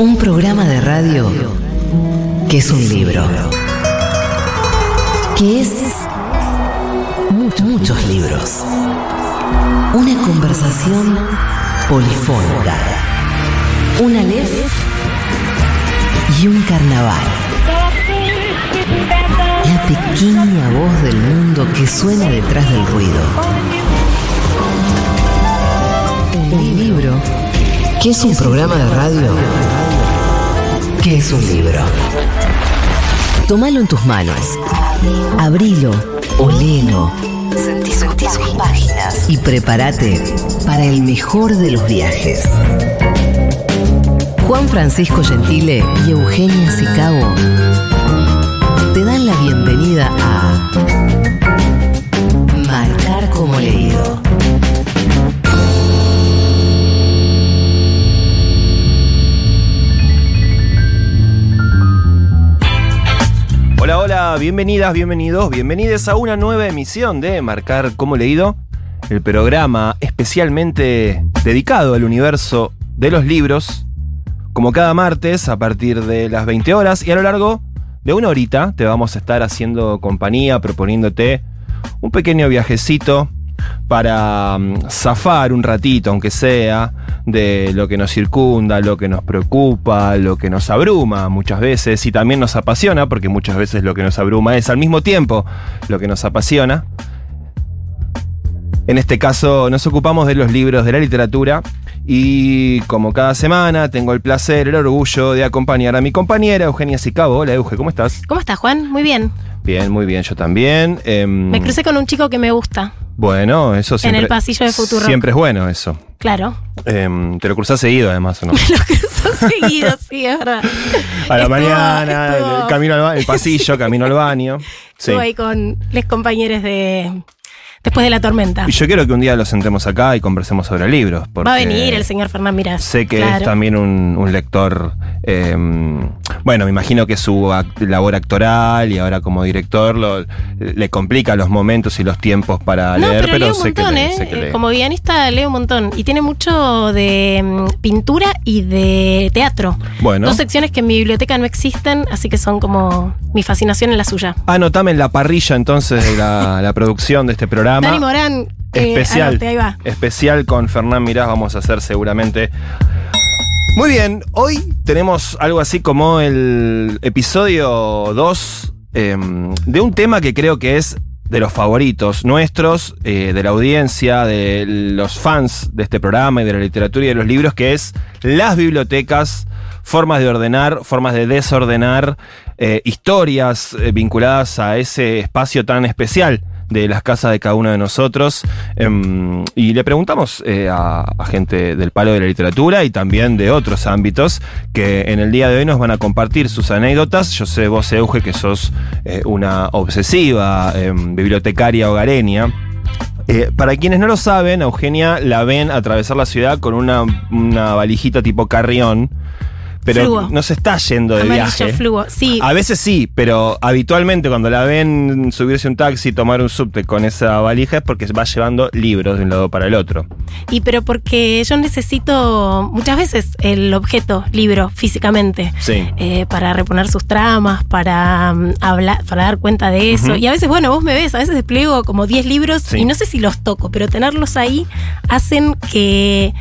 Un programa de radio que es un libro. Que es muchos, libros. Una conversación polifónica. Una lef y un carnaval. La pequeña voz del mundo que suena detrás del ruido. Un libro que es un programa de radio que es un libro. Tómalo en tus manos. Abrilo, olelo. Sentí, sentí sus páginas. Y prepárate para el mejor de los viajes. Juan Francisco Gentile y Eugenia Sicabo te dan la bienvenida a bienvenidas, bienvenidos, bienvenidos a una nueva emisión de Marcar como leído, el programa especialmente dedicado al universo de los libros, como cada martes a partir de las 20 horas y a lo largo de una horita te vamos a estar haciendo compañía, proponiéndote un pequeño viajecito para mm, zafar un ratito, aunque sea, de lo que nos circunda, lo que nos preocupa, lo que nos abruma muchas veces y también nos apasiona, porque muchas veces lo que nos abruma es al mismo tiempo lo que nos apasiona. En este caso nos ocupamos de los libros de la literatura y como cada semana tengo el placer, el orgullo de acompañar a mi compañera Eugenia Sicabo. Hola Euge, ¿cómo estás? ¿Cómo estás, Juan? Muy bien. Bien, muy bien, yo también. Em, Me crucé con un chico que me gusta. Bueno, eso siempre. En el pasillo de Futuro. Siempre es bueno eso. Claro. Em, te lo cruzás seguido, además, ¿o no? Lo cruzó seguido, sí, es verdad. A la Estuvo- mañana, el, camino al el pasillo, camino al baño. Sí. Estuvo ahí con los compañeros de Después de la tormenta. Y yo quiero que un día lo sentemos acá y conversemos sobre libros. Va a venir el señor Fernán Mirás. Sé que claro. es también un, un lector. eh, bueno, me imagino que su act- labor actoral y ahora como director lo- le complica los momentos y los tiempos para No, leer, pero, pero, lee un sé, montón, que lee, ¿eh? sé que Eh, lee. Como guionista lee un montón. Y tiene mucho de mm, pintura y de teatro. Bueno. Dos secciones que en mi biblioteca no existen, así que son como mi fascinación en la suya. Anotame en la parrilla entonces de la, la producción de este programa. Dani Morán. eh, especial. anote, ahí va. Especial con Fernán Mirás vamos a hacer seguramente. Muy bien, hoy tenemos algo así como el episodio 2 em, de un tema que creo que es de los favoritos nuestros, eh, de la audiencia, de los fans de este programa y de la literatura y de los libros, que es las bibliotecas, formas de ordenar, formas de desordenar, eh, historias vinculadas a ese espacio tan especial de las casas de cada uno de nosotros. Em, y le preguntamos eh, a, gente del palo de la literatura y también de otros ámbitos que en el día de hoy nos van a compartir sus anécdotas. Yo sé, vos, Euge, que sos eh, una obsesiva em, bibliotecaria hogareña. Eh, para quienes no lo saben, Eugenia la ven atravesar la ciudad con una, una valijita tipo carrión. Pero Fluo. no se está yendo de Amarillo viaje. fluo. Sí. A veces sí, pero habitualmente cuando la ven subirse un taxi, tomar un subte con esa valija es porque va llevando libros de un lado para el otro. Y pero porque yo necesito muchas veces el objeto, libro, físicamente. Sí. eh, para reponer sus tramas, para mm, hablar, para dar cuenta de eso. Y a veces, bueno, vos me ves, a veces despliego como 10 libros Sí. y no sé si los toco, pero tenerlos ahí hacen que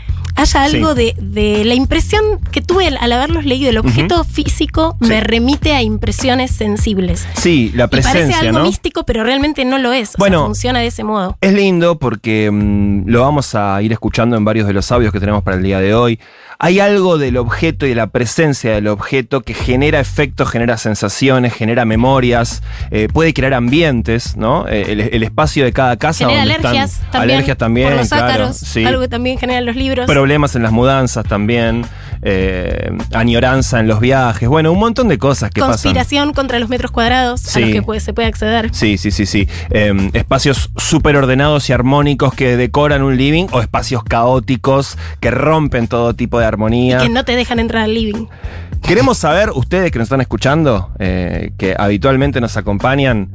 haya algo Sí. de, de la impresión que tuve al, haberlos leído. El objeto físico Sí. me remite a impresiones sensibles. Sí, la y parece presencia, algo ¿no? místico, pero realmente no lo es. O Bueno. sea, funciona de ese modo. Es lindo porque mm, lo vamos a ir escuchando en varios de los audios que tenemos para el día de hoy. Hay algo del objeto y de la presencia del objeto que genera efectos, genera sensaciones, genera memorias, eh, puede crear ambientes, ¿no? Eh, el, el espacio de cada casa. Genera donde alergias están, también. Alergias también, Por los claro. ácaros, sí. algo que también generan los libros. Problemas en las mudanzas también, eh, añoranza en los viajes, bueno, un montón de cosas que pasan. Conspiración contra los metros cuadrados a Sí. los que puede- se puede acceder. Sí, sí, sí, sí. Eh, espacios súper ordenados y armónicos que decoran un living o espacios caóticos que rompen todo tipo de armonía. Que no te dejan entrar al living. Queremos saber, ustedes que nos están escuchando, eh, que habitualmente nos acompañan,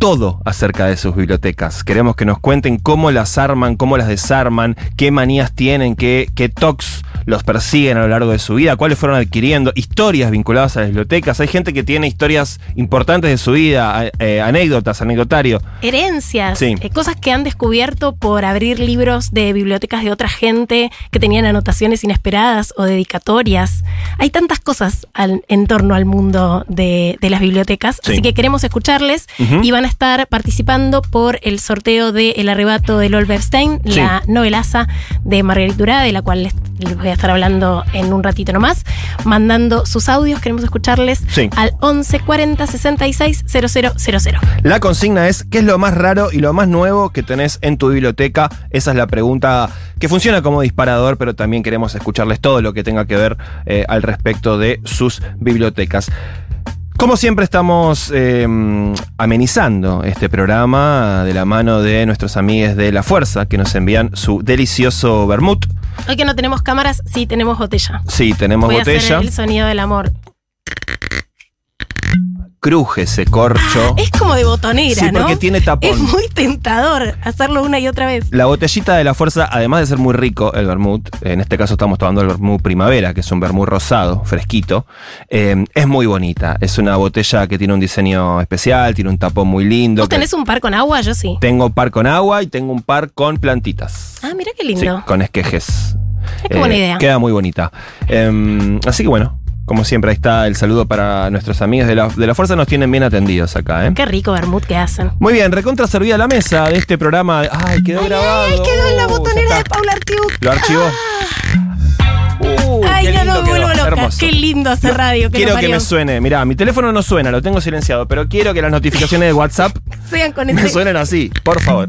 todo acerca de sus bibliotecas. Queremos que nos cuenten cómo las arman, cómo las desarman, qué manías tienen, qué, qué tocs los persiguen a lo largo de su vida, cuáles fueron adquiriendo, historias vinculadas a las bibliotecas. Hay gente que tiene historias importantes de su vida, eh, anécdotas, anecdotario. Herencias, Sí. eh, cosas que han descubierto por abrir libros de bibliotecas de otra gente que tenían anotaciones inesperadas o dedicatorias. Hay tantas cosas al- en torno al mundo de, de las bibliotecas, Sí. así que queremos escucharles y van a estar participando por el sorteo de El arrebato de Lol Bernstein, Sí. la novelaza de Marguerite Durá, de la cual les, les voy a estar hablando en un ratito nomás, mandando sus audios, queremos escucharles Sí. al 11 40 66 000. La consigna es, ¿qué es lo más raro y lo más nuevo que tenés en tu biblioteca? Esa es la pregunta que funciona como disparador, pero también queremos escucharles todo lo que tenga que ver eh, al respecto de sus bibliotecas. Como siempre estamos eh, amenizando este programa de la mano de nuestros amigos de La Fuerza que nos envían su delicioso vermut. Hoy que no tenemos cámaras, sí tenemos botella. Sí, tenemos Voy a botella. hacer el sonido del amor. Cruje ese corcho. Es como de botonera, Sí, ¿no? porque tiene tapón. Es muy tentador hacerlo una y otra vez. La botellita de la fuerza, además de ser muy rico el vermut, en este caso estamos tomando el vermut primavera, que es un vermut rosado, fresquito, eh, es muy bonita. Es una botella que tiene un diseño especial, tiene un tapón muy lindo. ¿Vos tenés un par con agua? Yo sí. Tengo par con agua y tengo un par con plantitas. Ah, mira qué Sí, lindo. con esquejes. Es qué buena idea. Queda muy bonita. Em, así que bueno, como siempre, ahí está el saludo para nuestros amigos de la, de la fuerza. Nos tienen bien atendidos acá, ¿eh? Qué rico vermut que hacen. Muy bien, recontra servida la mesa de este programa. Ay, quedó grabado. Ay, quedó en la Uh, botonera de. Paula Artiuk. Lo archivó. Uh, Ay, no me quedó, vuelvo loca. hermoso. Qué lindo hacer radio. Que Quiero que me suene. Mirá, mi teléfono no suena, lo tengo silenciado, pero quiero que las notificaciones de WhatsApp Sean con me suenen así, por favor.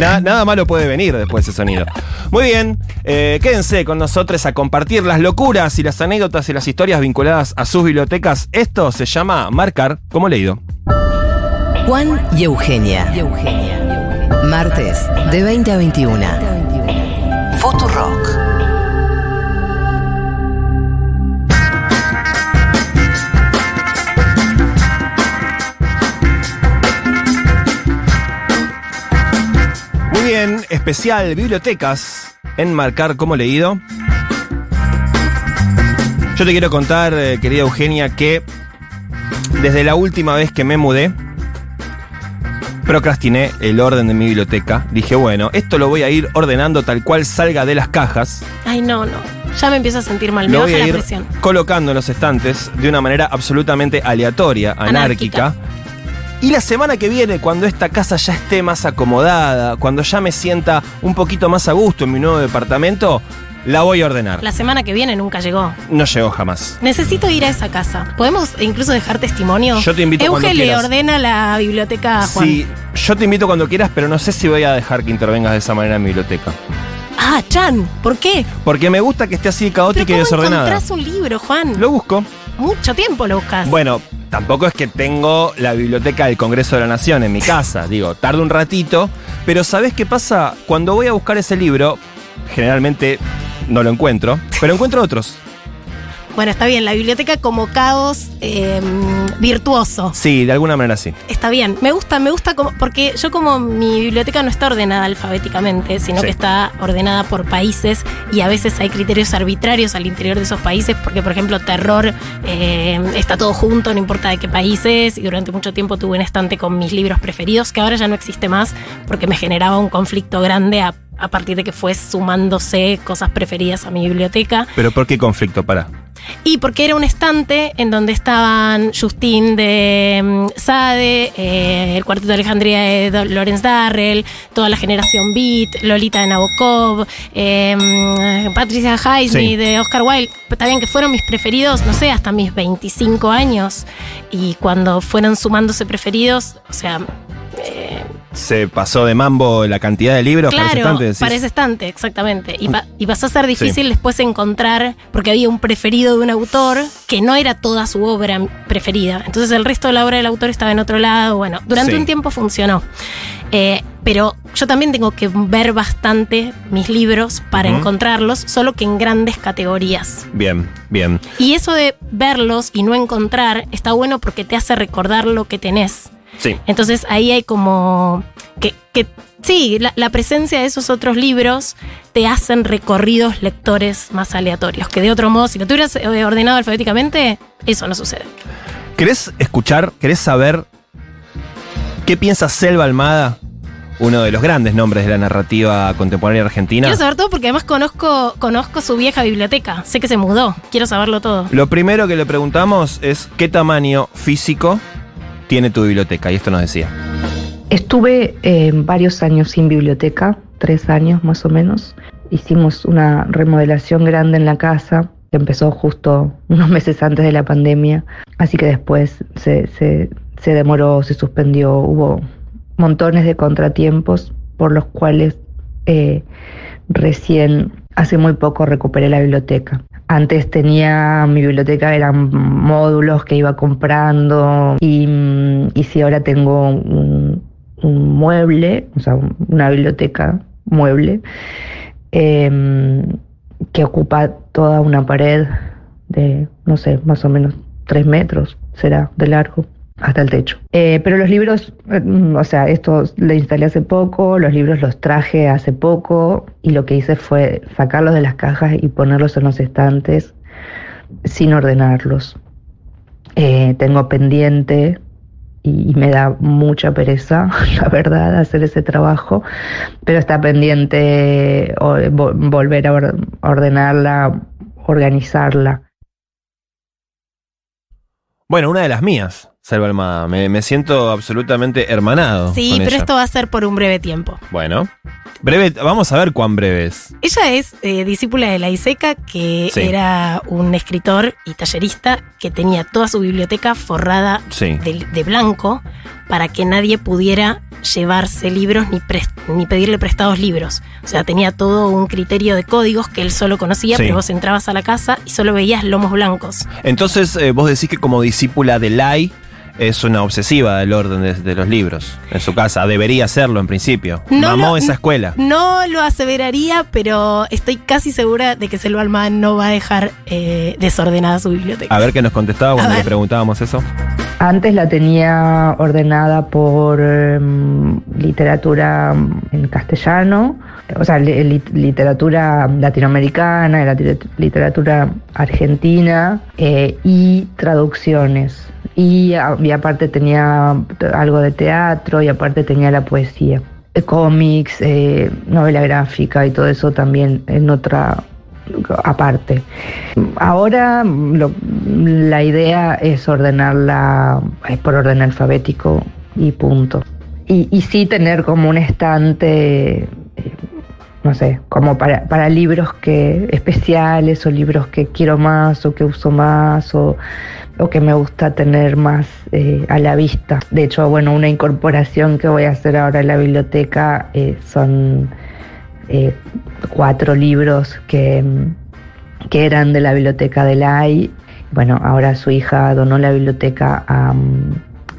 Nada, nada malo puede venir después de ese sonido. Muy bien, eh, quédense con nosotros a compartir las locuras y las anécdotas y las historias vinculadas a sus bibliotecas. Esto se llama Marcar como leído. Juan y Eugenia. Martes, de 20 a 21. Futurock. Especial bibliotecas en Marcar como leído. Yo te quiero contar, eh, querida Eugenia, que desde la última vez que me mudé, procrastiné el orden de mi biblioteca. Dije, bueno, esto lo voy a ir ordenando tal cual salga de las cajas. Ay, no, no. Ya me empiezo a sentir mal. Me Lo baja voy a la ir presión. colocando en los estantes de una manera absolutamente aleatoria, anárquica. Anárquica. Y la semana que viene, cuando esta casa ya esté más acomodada, cuando ya me sienta un poquito más a gusto en mi nuevo departamento, la voy a ordenar. La semana que viene nunca llegó. No llegó jamás. Necesito ir a esa casa. ¿Podemos incluso dejar testimonio? Yo te invito cuando Euge le quieras. ordena la biblioteca a Juan. Sí, yo te invito cuando quieras, pero no sé si voy a dejar que intervengas de esa manera en mi biblioteca. Ah, Chan, ¿por qué? Porque me gusta que esté así caótica y ¿Pero cómo desordenada. encontrás un libro, Juan? Lo busco. Mucho tiempo lo buscas. Bueno, tampoco es que tengo la biblioteca del Congreso de la Nación en mi casa. Digo, tarda un ratito. Pero ¿sabés qué pasa? Cuando voy a buscar ese libro, generalmente no lo encuentro, pero encuentro otros. Bueno, está bien, la biblioteca como caos eh, virtuoso. Sí, de alguna manera sí. Está bien, me gusta, me gusta como, porque yo como mi biblioteca no está ordenada alfabéticamente, sino Sí. que está ordenada por países y a veces hay criterios arbitrarios al interior de esos países, porque por ejemplo terror eh, está todo junto, no importa de qué países, y durante mucho tiempo tuve un estante con mis libros preferidos, que ahora ya no existe más, porque me generaba un conflicto grande a, a partir de que fue sumándose cosas preferidas a mi biblioteca. Pero ¿por qué conflicto? Para. Y porque era un estante en donde estaban Justin de mm, Sade, eh, el cuarteto de Alejandría de Lawrence Darrell, toda la generación Beat, Lolita de Nabokov, eh, mm, Patricia Sí. de Oscar Wilde. Bien que fueron mis preferidos, no sé, hasta mis 25 años. Y cuando fueron sumándose preferidos, o sea, eh, Se pasó de mambo la cantidad de libros para ese estante, decís. para ese estante, exactamente. Y, pa- y pasó a ser difícil después encontrar, porque había un preferido de un autor que no era toda su obra preferida. Entonces el resto de la obra del autor estaba en otro lado. Bueno, durante Sí. un tiempo funcionó. Eh, pero yo también tengo que ver bastante mis libros para encontrarlos, solo que en grandes categorías. Bien, bien. Y eso de verlos y no encontrar está bueno porque te hace recordar lo que tenés. Sí. Entonces ahí hay como que, que Sí, la, la presencia de esos otros libros te hacen recorridos lectores más aleatorios, que de otro modo, si lo tuvieras eh, ordenado alfabéticamente, eso no sucede. ¿Querés escuchar, querés saber qué piensa Selva Almada, uno de los grandes nombres de la narrativa contemporánea argentina? Quiero saber todo porque además conozco, conozco su vieja biblioteca. Sé que se mudó. Quiero saberlo todo. Lo primero que le preguntamos es qué tamaño físico tiene tu biblioteca, y esto nos decía. Estuve eh, varios años sin biblioteca, tres años más o menos. Hicimos una remodelación grande en la casa, que empezó justo unos meses antes de la pandemia, así que después se, se, se demoró, se suspendió, hubo montones de contratiempos por los cuales eh, recién hace muy poco recuperé la biblioteca. Antes tenía, mi biblioteca eran módulos que iba comprando y, y si ahora tengo un, mueble, o sea, una biblioteca mueble, eh, que ocupa toda una pared de, no sé, más o menos tres metros será de largo hasta el techo. Eh, pero los libros, eh, o sea, esto lo instalé hace poco, los libros los traje hace poco y lo que hice fue sacarlos de las cajas y ponerlos en los estantes sin ordenarlos. Eh, tengo pendiente y, me da mucha pereza, la verdad, hacer ese trabajo, pero está pendiente vo- volver a or- ordenarla, organizarla. Bueno, una de las mías, Selva Almada. Me, me siento absolutamente hermanado. Sí, con pero ella. esto va a ser por un breve tiempo. Bueno, breve, vamos a ver cuán breve es. Ella es eh, discípula de la Iseca, que Sí. era un escritor y tallerista que tenía toda su biblioteca forrada Sí. de, de blanco para que nadie pudiera llevarse libros ni, ni pedirle prestados libros. O sea, tenía todo un criterio de códigos que él solo conocía, Sí. pero vos entrabas a la casa y solo veías lomos blancos. Entonces, eh, vos decís que como discípula de Lai es una obsesiva del orden de, de los libros en su casa. Debería serlo en principio. No Mamó lo- esa escuela. No lo aseveraría, pero estoy casi segura de que Selva Almada no va a dejar eh, desordenada su biblioteca. A ver qué nos contestaba cuando le preguntábamos eso. Antes la tenía ordenada por em, literatura en castellano, o sea, li- li- literatura latinoamericana, la lit- literatura argentina eh, y traducciones. Y, y aparte tenía algo de teatro y aparte tenía la poesía. Eh, Cómics, eh, novela gráfica y todo eso también en otra aparte. Ahora la idea es ordenarla es por orden alfabético y punto. Y, y sí tener como un estante, eh, no sé, como para, para libros que especiales o libros que quiero más o que uso más o, o que me gusta tener más eh, a la vista. De hecho, bueno, una incorporación que voy a hacer ahora en la biblioteca eh, son eh, cuatro libros que, que eran de la biblioteca de Lai. Bueno, ahora su hija donó la biblioteca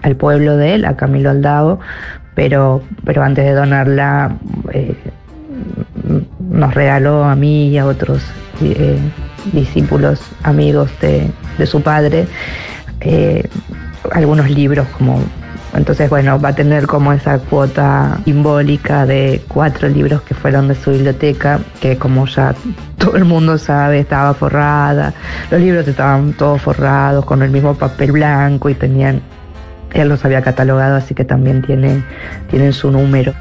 al pueblo de él, a Camilo Aldao, pero, pero antes de donarla nos regaló a mí y a otros discípulos, amigos de, de su padre, eh, algunos libros como entonces, bueno, va a tener como esa cuota simbólica de cuatro libros que fueron de su biblioteca, que como ya todo el mundo sabe, estaba forrada. Los libros estaban todos forrados con el mismo papel blanco y tenían, él los había catalogado, así que también tienen, tienen su número.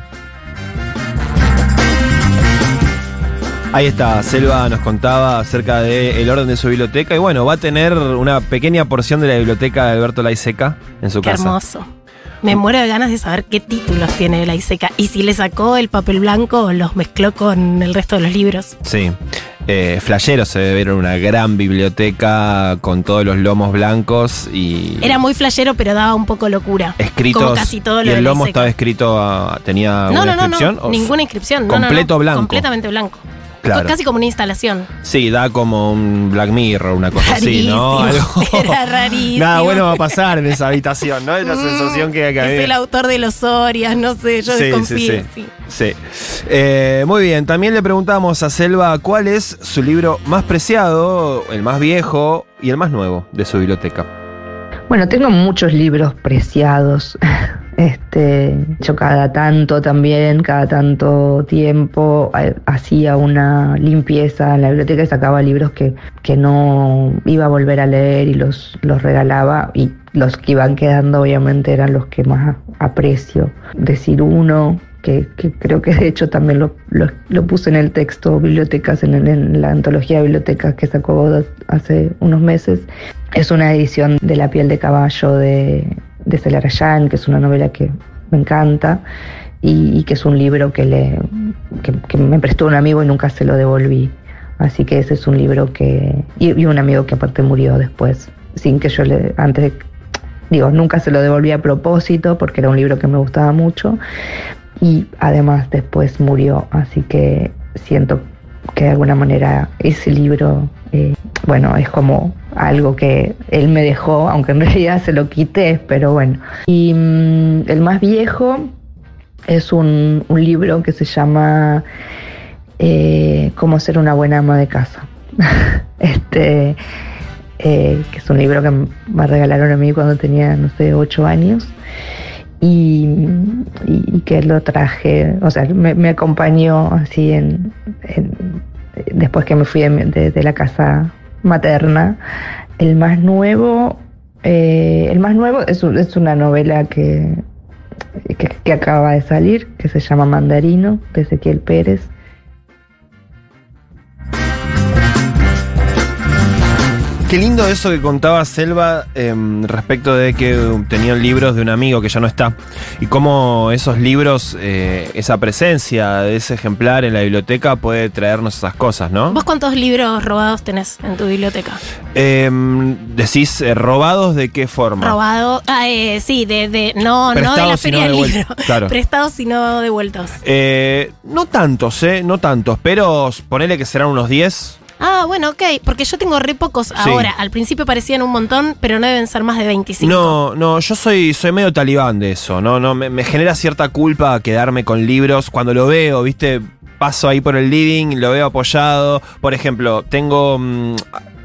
Ahí está, Selva nos contaba acerca del orden de su biblioteca y bueno, va a tener una pequeña porción de la biblioteca de Alberto Laiseca en su Qué casa. hermoso. Me muero de ganas de saber qué títulos tiene la Iseca y si le sacó el papel blanco o los mezcló con el resto de los libros. Sí. Eh, Flayero se ver una gran biblioteca con todos los lomos blancos y Era muy flashero, pero daba un poco locura. escritos. Como casi todo y lo de el lomo estaba escrito, a- tenía No, una no, no, inscripción. no, o- ninguna inscripción. No, no, no. completo blanco. Completamente blanco. Claro. Casi como una instalación. Sí, da como un Black Mirror, una cosa así, ¿no? Rarísimo. Algo- Era rarísimo. Nada bueno va a pasar en esa habitación, ¿no? Es la Mm, sensación que, que Es el autor de los Orias, no sé, yo Sí, desconfío. sí, sí. Sí. Eh, muy bien, también le preguntamos a Selva cuál es su libro más preciado, el más viejo y el más nuevo de su biblioteca. Bueno, tengo muchos libros preciados. Este, yo cada tanto también, cada tanto tiempo, hacía una limpieza en la biblioteca y sacaba libros que, que no iba a volver a leer y los, los regalaba y los que iban quedando obviamente eran los que más aprecio. Decir uno, que, que creo que de hecho también lo, lo, lo puse en el texto Bibliotecas, en, el- en la antología de bibliotecas que sacó hace unos meses, es una edición de La piel de caballo de, de Celarayán, que es una novela que me encanta y, que es un libro que, le, que, me prestó un amigo y nunca se lo devolví. Así que ese es un libro que... Y, y un amigo que aparte murió después, sin que yo le... Antes de, digo, nunca se lo devolví a propósito porque era un libro que me gustaba mucho y además después murió, así que siento que de alguna manera ese libro, eh, bueno, es como algo que él me dejó, aunque en realidad se lo quité, pero bueno. Y mm, el más viejo es un, libro que se llama eh, Cómo ser una buena ama de casa. este, eh, que es un libro que me regalaron a mí cuando tenía, no sé, ocho años. Y, que lo traje, o sea, me, me acompañó así en- después que me fui de, de- de la casa materna. El más nuevo, eh, el más nuevo es, es una novela que, que, que acaba de salir, que se llama Mandarino, de Ezequiel Pérez. Qué lindo eso que contaba Selva em, respecto de que tenían libros de un amigo que ya no está. Y cómo esos libros, eh, esa presencia de ese ejemplar en la biblioteca puede traernos esas cosas, ¿no? ¿Vos cuántos libros robados tenés en tu biblioteca? Em, decís, eh, ¿robados de qué forma? Robado, ah, eh, sí, de, de no, no de la feria del libro. claro. Prestados y no devueltos. No tantos, ¿eh? No tantos, pero ponele que serán unos 10. Ah, bueno, ok, porque yo tengo re pocos ahora. Al principio parecían un montón, pero no deben ser más de 25. No, no, yo soy, soy medio talibán de eso, ¿no? no me, me genera cierta culpa quedarme con libros cuando lo veo, ¿viste? Paso ahí por el living, lo veo apoyado. Por ejemplo, tengo mm,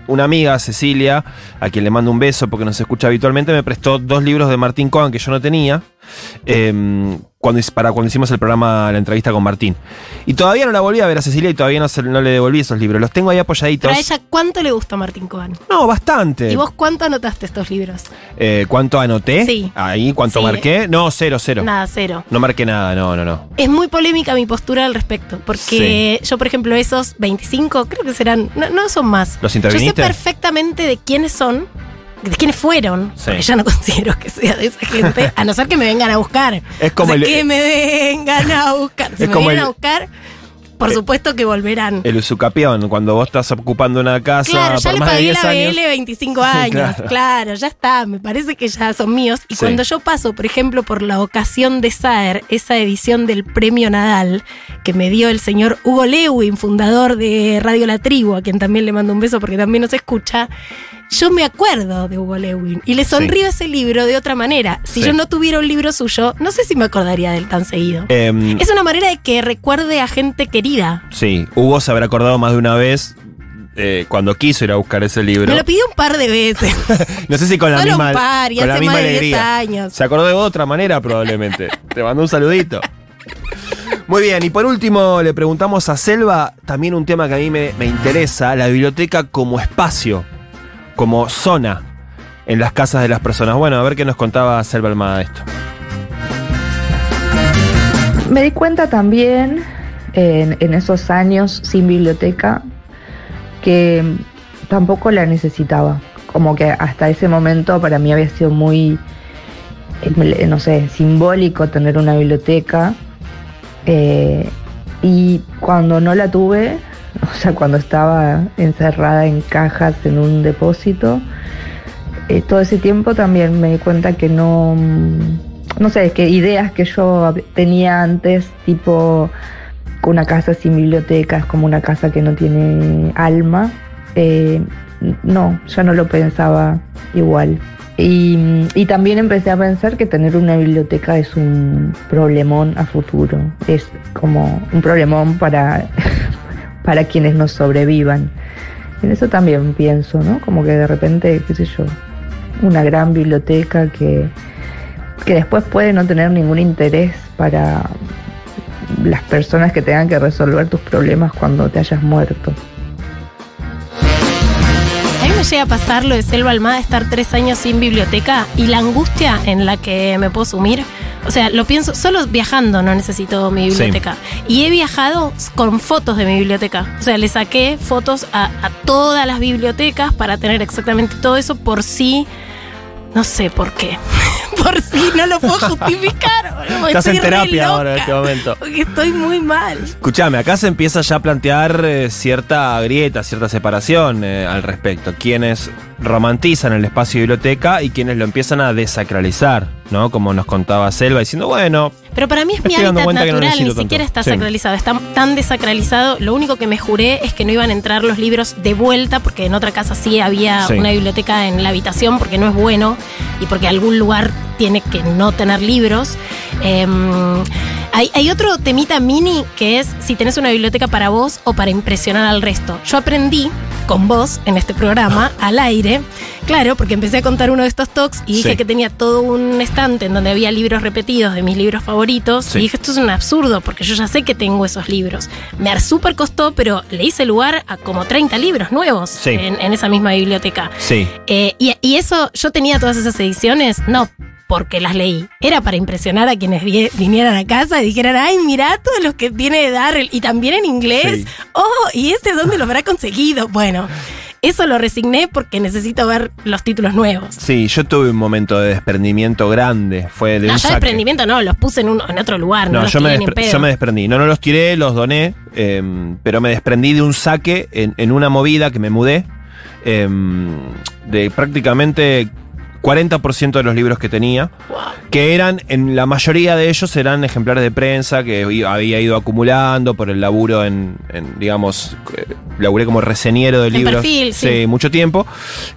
una amiga, Cecilia, a quien le mando un beso porque nos escucha habitualmente, me prestó dos libros de Martín Cohen que yo no tenía. Em, cuando, para cuando hicimos el programa, la entrevista con Martín. Y todavía no la volví a ver a Cecilia y todavía no, se- no le devolví esos libros. Los tengo ahí apoyaditos. Pero a ella, ¿cuánto le gusta Martín Cohen? No, bastante. ¿Y vos cuánto anotaste estos libros? Eh, ¿Cuánto anoté? Sí. Ahí, ¿cuánto Sí. marqué? No, cero, cero. Nada, cero. No marqué nada, no, no, no. Es muy polémica mi postura al respecto, porque yo, por ejemplo, esos 25, creo que serán, no, no son más. ¿Los Yo sé interviniste? perfectamente de quiénes son, de quiénes fueron, Sí. porque ya no considero que sea de esa gente, a no ser que me vengan a buscar. Es como O sea, el- que me vengan a buscar. Si me vienen el- a buscar, por Eh, supuesto que volverán. El usucapión, cuando vos estás ocupando una casa Claro, ya por le más de pagué 10 la años. BL 25 años. Claro. claro. ya está. Me parece que ya son míos. Y Sí. cuando yo paso, por ejemplo, por la ocasión de Saer, esa edición del Premio Nadal que me dio el señor Hugo Lewin, fundador de Radio La Tribu, a quien también le mando un beso porque también nos escucha. Yo me acuerdo de Hugo Lewin y le sonrío ese libro de otra manera. Si Sí. yo no tuviera un libro suyo, no sé si me acordaría de él tan seguido. Em, Es una manera de que recuerde a gente querida. sí, Hugo se habrá acordado más de una vez eh, cuando quiso ir a buscar ese libro. Me lo pidió un par de veces. No sé si con la Solo misma, un par, y con la misma más de 10 alegría. años. Se acordó de otra manera probablemente. Te mando un saludito. Muy bien, y por último le preguntamos a Selva también un tema que a mí me, me interesa, la biblioteca como espacio, como zona en las casas de las personas. Bueno, a ver qué nos contaba Selva Almada de esto. Me di cuenta también en, esos años sin biblioteca que tampoco la necesitaba. Como que hasta ese momento para mí había sido muy, eh, no sé, simbólico tener una biblioteca. Eh, y cuando no la tuve, o sea, cuando estaba encerrada en cajas en un depósito, eh, todo ese tiempo también me di cuenta que no, no sé, que ideas que yo tenía antes, tipo una casa sin biblioteca es como una casa que no tiene alma, eh, no, ya no lo pensaba igual. Y también empecé a pensar que tener una biblioteca es un problemón a futuro, es como un problemón para, para quienes nos sobrevivan. En eso también pienso, ¿no? Como que de repente, qué sé yo, una gran biblioteca que, que después puede no tener ningún interés para las personas que tengan que resolver tus problemas cuando te hayas muerto. A mí me llega a pasar lo de Selva Almada, estar tres años sin biblioteca y la angustia en la que me puedo sumir. O sea, lo pienso, solo viajando no necesito mi biblioteca. Y he viajado con fotos de mi biblioteca. O sea, le saqué fotos a, a todas las bibliotecas para tener exactamente todo eso por si, no sé por qué. por si no lo puedo justificar. Estás estoy en terapia ahora en este momento. Porque estoy muy mal. Escuchame, acá se empieza ya a plantear eh, cierta grieta, cierta separación eh, al respecto. Quienes romantizan el espacio de biblioteca y quienes lo empiezan a desacralizar, ¿no? Como nos contaba Selva, diciendo, bueno, Pero para mí es mi hábitat que no natural, ni siquiera está Sí. sacralizado, está tan desacralizado. Lo único que me juré es que no iban a entrar los libros de vuelta, porque en otra casa sí había Sí. una biblioteca en la habitación, porque no es bueno y porque algún lugar tiene que no tener libros. Em, hay, hay otro temita mini que es si tenés una biblioteca para vos o para impresionar al resto. Yo aprendí con vos en este programa, al aire, claro, porque empecé a contar uno de estos talks y dije Sí. que tenía todo un estante en donde había libros repetidos de mis libros favoritos. Sí. Y dije, esto es un absurdo, porque yo ya sé que tengo esos libros. Me súper costó, pero le hice lugar a como 30 libros nuevos Sí. en, en esa misma biblioteca. sí. Eh, y, y eso, yo tenía todas esas ediciones, no porque las leí, era para impresionar a quienes vi- vinieran a casa y dijeran, ay, mirá todos los que tiene Darrell, y también en inglés, Sí. oh, ¿y este dónde lo habrá conseguido? Bueno, eso lo resigné porque necesito ver los títulos nuevos. Sí, yo tuve un momento de desprendimiento grande. Fue de No, un saque. desprendimiento no, los puse en, un- en otro lugar, no, No, los yo me, ni en despre- pedo. yo me desprendí. No, no los tiré, los doné, eh, pero me desprendí de un saque en, en una movida que me mudé, eh, de prácticamente 40% de los libros que tenía, que eran, en la mayoría de ellos eran ejemplares de prensa que había ido acumulando por el laburo en, en, digamos, eh, laburé como reseñero de En libros. perfil, sí. mucho tiempo.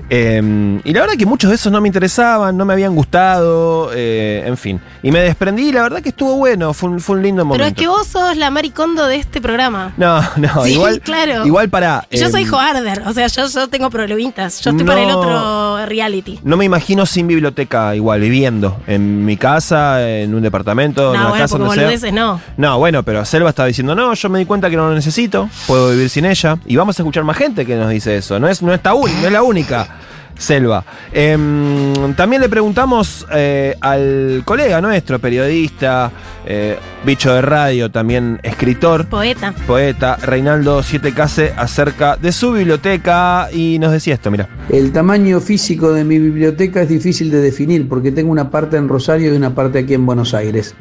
Eh, y la verdad que muchos de esos no me interesaban, no me habían gustado, eh, en fin. Y me desprendí y la verdad que estuvo bueno, fue un, fue un lindo momento. Pero es que vos sos la maricondo de este programa. No, no, Sí, igual. claro. Igual para. Yo soy em, Joarder, o sea, yo, yo tengo problemitas. Yo estoy para el otro reality. No me imagino sin biblioteca igual, viviendo. En mi casa, en un departamento, en No, una bueno, casa, donde sea. no. No, bueno, pero Selva estaba diciendo, no, yo me di cuenta que no lo necesito, puedo vivir sin ella. Y vamos a escuchar más gente que nos dice eso. No es, no está un- no es la única. Selva. Em, también le preguntamos eh, al colega nuestro, periodista, eh, bicho de radio, también escritor, Poeta. poeta, Reinaldo Siete Case, acerca de su biblioteca y nos decía esto, mira. El tamaño físico de mi biblioteca es difícil de definir porque tengo una parte en Rosario y una parte aquí en Buenos Aires.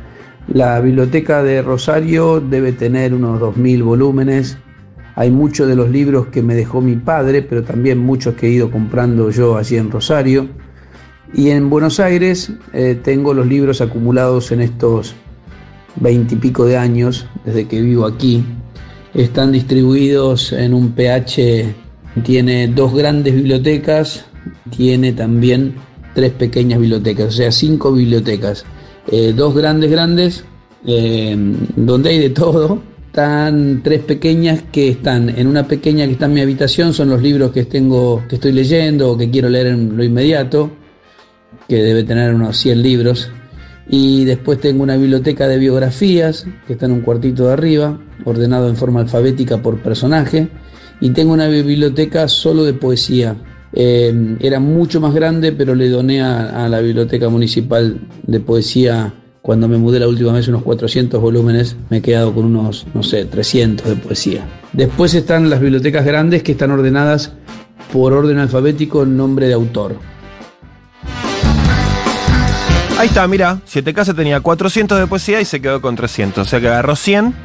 La biblioteca de Rosario debe tener unos 2.000 volúmenes. Hay muchos de los libros que me dejó mi padre, pero también muchos que he ido comprando yo allí en Rosario. Y en Buenos Aires eh, tengo los libros acumulados en estos veintipico de años, desde que vivo aquí. Están distribuidos en un PH, tiene dos grandes bibliotecas, tiene también tres pequeñas bibliotecas, o sea, cinco bibliotecas. Eh, dos grandes, grandes, eh, donde hay de todo. Están tres pequeñas que están, en una pequeña que está en mi habitación, son los libros que tengo, que estoy leyendo o que quiero leer en lo inmediato que debe tener unos 100 libros. Y después tengo una biblioteca de biografías, que está en un cuartito de arriba, ordenado en forma alfabética por personaje. Y tengo una biblioteca solo de poesía. Eh, era mucho más grande, pero le doné a, a la biblioteca municipal de poesía cuando me mudé la última vez unos 400 volúmenes, me he quedado con unos, no sé, 300 de poesía. Después están las bibliotecas grandes que están ordenadas por orden alfabético en nombre de autor. Ahí está, mira, Siete Casas tenía 400 de poesía y se quedó con 300. O sea que agarró 100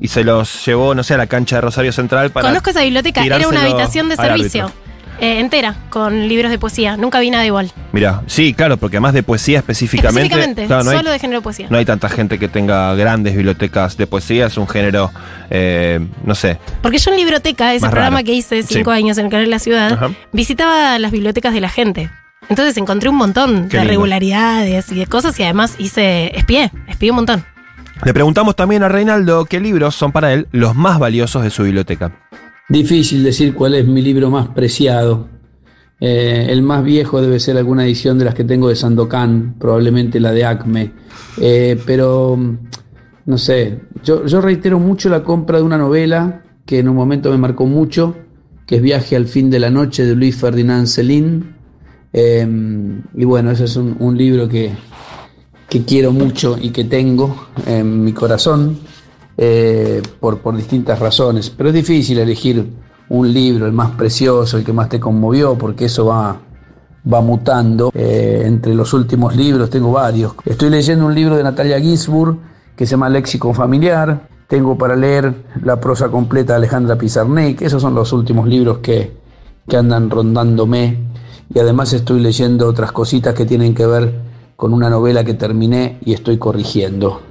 y se los llevó, no sé, a la cancha de Rosario Central para. Conozco esa biblioteca, era una habitación de servicio. árbitro. Eh, entera, con libros de poesía. Nunca vi nada igual. Mira, sí, claro, porque además de poesía específicamente. Específicamente, claro, no, hay, solo de género de poesía. no hay tanta gente que tenga grandes bibliotecas de poesía, es un género, eh, no sé. Porque yo en Libroteca, ese programa raro. que hice cinco Sí. años en el canal de la ciudad, Ajá. visitaba las bibliotecas de la gente. Entonces encontré un montón Qué de lindo. regularidades y de cosas y además hice, espié, espié un montón. Le preguntamos también a Reinaldo qué libros son para él los más valiosos de su biblioteca. Difícil decir cuál es mi libro más preciado. Eh, el más viejo debe ser alguna edición de las que tengo de Sandokan, probablemente la de Acme. Eh, pero, no sé, yo, reitero mucho la compra de una novela que en un momento me marcó mucho, que es Viaje al fin de la noche de Luis Ferdinand Celine. y bueno, ese es un, un libro que, que quiero mucho y que tengo en mi corazón eh, por, distintas razones. Pero es difícil elegir un libro, el más precioso, el que más te conmovió, porque eso va, va mutando. Eh, entre los últimos libros tengo varios. Estoy leyendo un libro de Natalia Ginsburg que se llama Léxico Familiar. Tengo para leer la prosa completa de Alejandra Pizarnik. Esos son los últimos libros que, que andan rondándome. Y además estoy leyendo otras cositas que tienen que ver con una novela que terminé y estoy corrigiendo.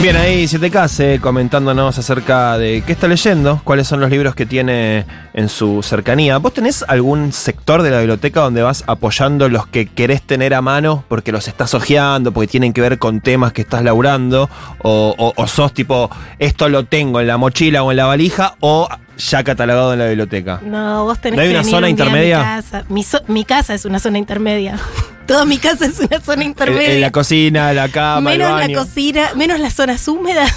Bien, ahí te case comentándonos acerca de qué está leyendo, cuáles son los libros que tiene en su cercanía. ¿Vos tenés algún sector de la biblioteca donde vas apoyando los que querés tener a mano porque los estás hojeando, porque tienen que ver con temas que estás laburando? O, o sos tipo, esto lo tengo en la mochila o en la valija? ¿O ya catalogado en la biblioteca. No, vos tenés ¿No hay una zona intermedia? Mi casa. Mi, casa es una zona intermedia. Toda mi casa es una zona intermedia. En, la cocina, la cama, menos el baño. la cocina, menos las zonas húmedas.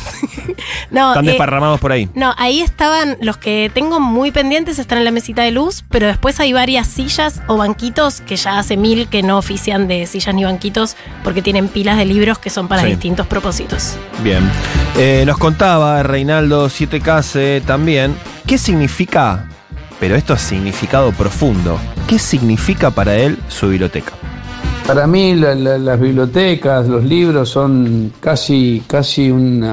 no, Están eh, desparramados por ahí. No, ahí estaban los que tengo muy pendientes, están en la mesita de luz, pero después hay varias sillas o banquitos que ya hace mil que no ofician de sillas ni banquitos porque tienen pilas de libros que son para distintos propósitos. Bien. Eh, nos contaba Reinaldo Siete Case también ¿Qué significa, pero esto es significado profundo, qué significa para él su biblioteca? Para mí las bibliotecas, los libros son casi, casi un,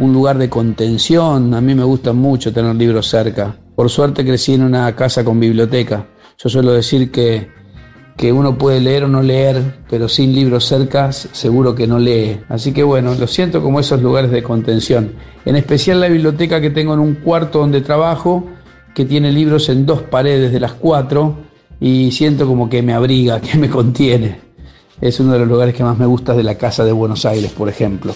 lugar de contención. A mí me gusta mucho tener libros cerca. Por suerte crecí en una casa con biblioteca. Yo suelo decir que, que uno puede leer o no leer, pero sin libros cerca seguro que no lee. Así que bueno, lo siento como esos lugares de contención. En especial la biblioteca que tengo en un cuarto donde trabajo, que tiene libros en dos paredes de las cuatro, y siento como que me abriga, que me contiene. Es uno de los lugares que más me gusta de la casa de Buenos Aires, por ejemplo.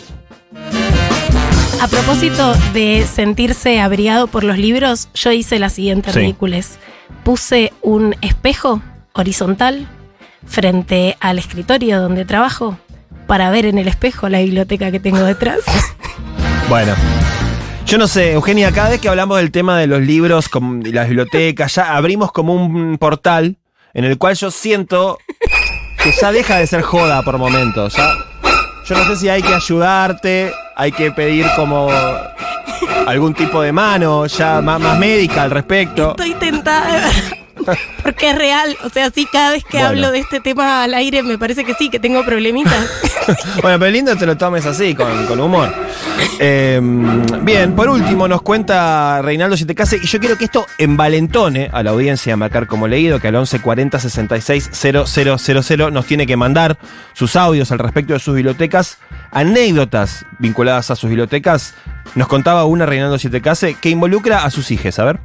A propósito de sentirse abrigado por los libros, yo hice la siguiente sí. Puse un espejo horizontal frente al escritorio donde trabajo para ver en el espejo la biblioteca que tengo detrás. Bueno. Yo no sé, Eugenia, cada vez que hablamos del tema de los libros y las bibliotecas, ya abrimos como un portal en el cual yo siento que ya deja de ser joda por momentos. Yo no sé si hay que ayudarte, hay que pedir como algún tipo de mano ya más, más médica al respecto. Estoy tentada. Porque es real, o sea, sí, cada vez que hablo de este tema al aire me parece que sí, que tengo problemitas. bueno, pero lindo te lo tomes así, con, humor. Em, bien, por último nos cuenta Reinaldo si te case, y yo quiero que esto envalentone a la audiencia a marcar como leído, que al 1140 66 000 nos tiene que mandar sus audios al respecto de sus bibliotecas, anécdotas vinculadas a sus bibliotecas. Nos contaba una Reinaldo case que involucra a sus hijos, a ver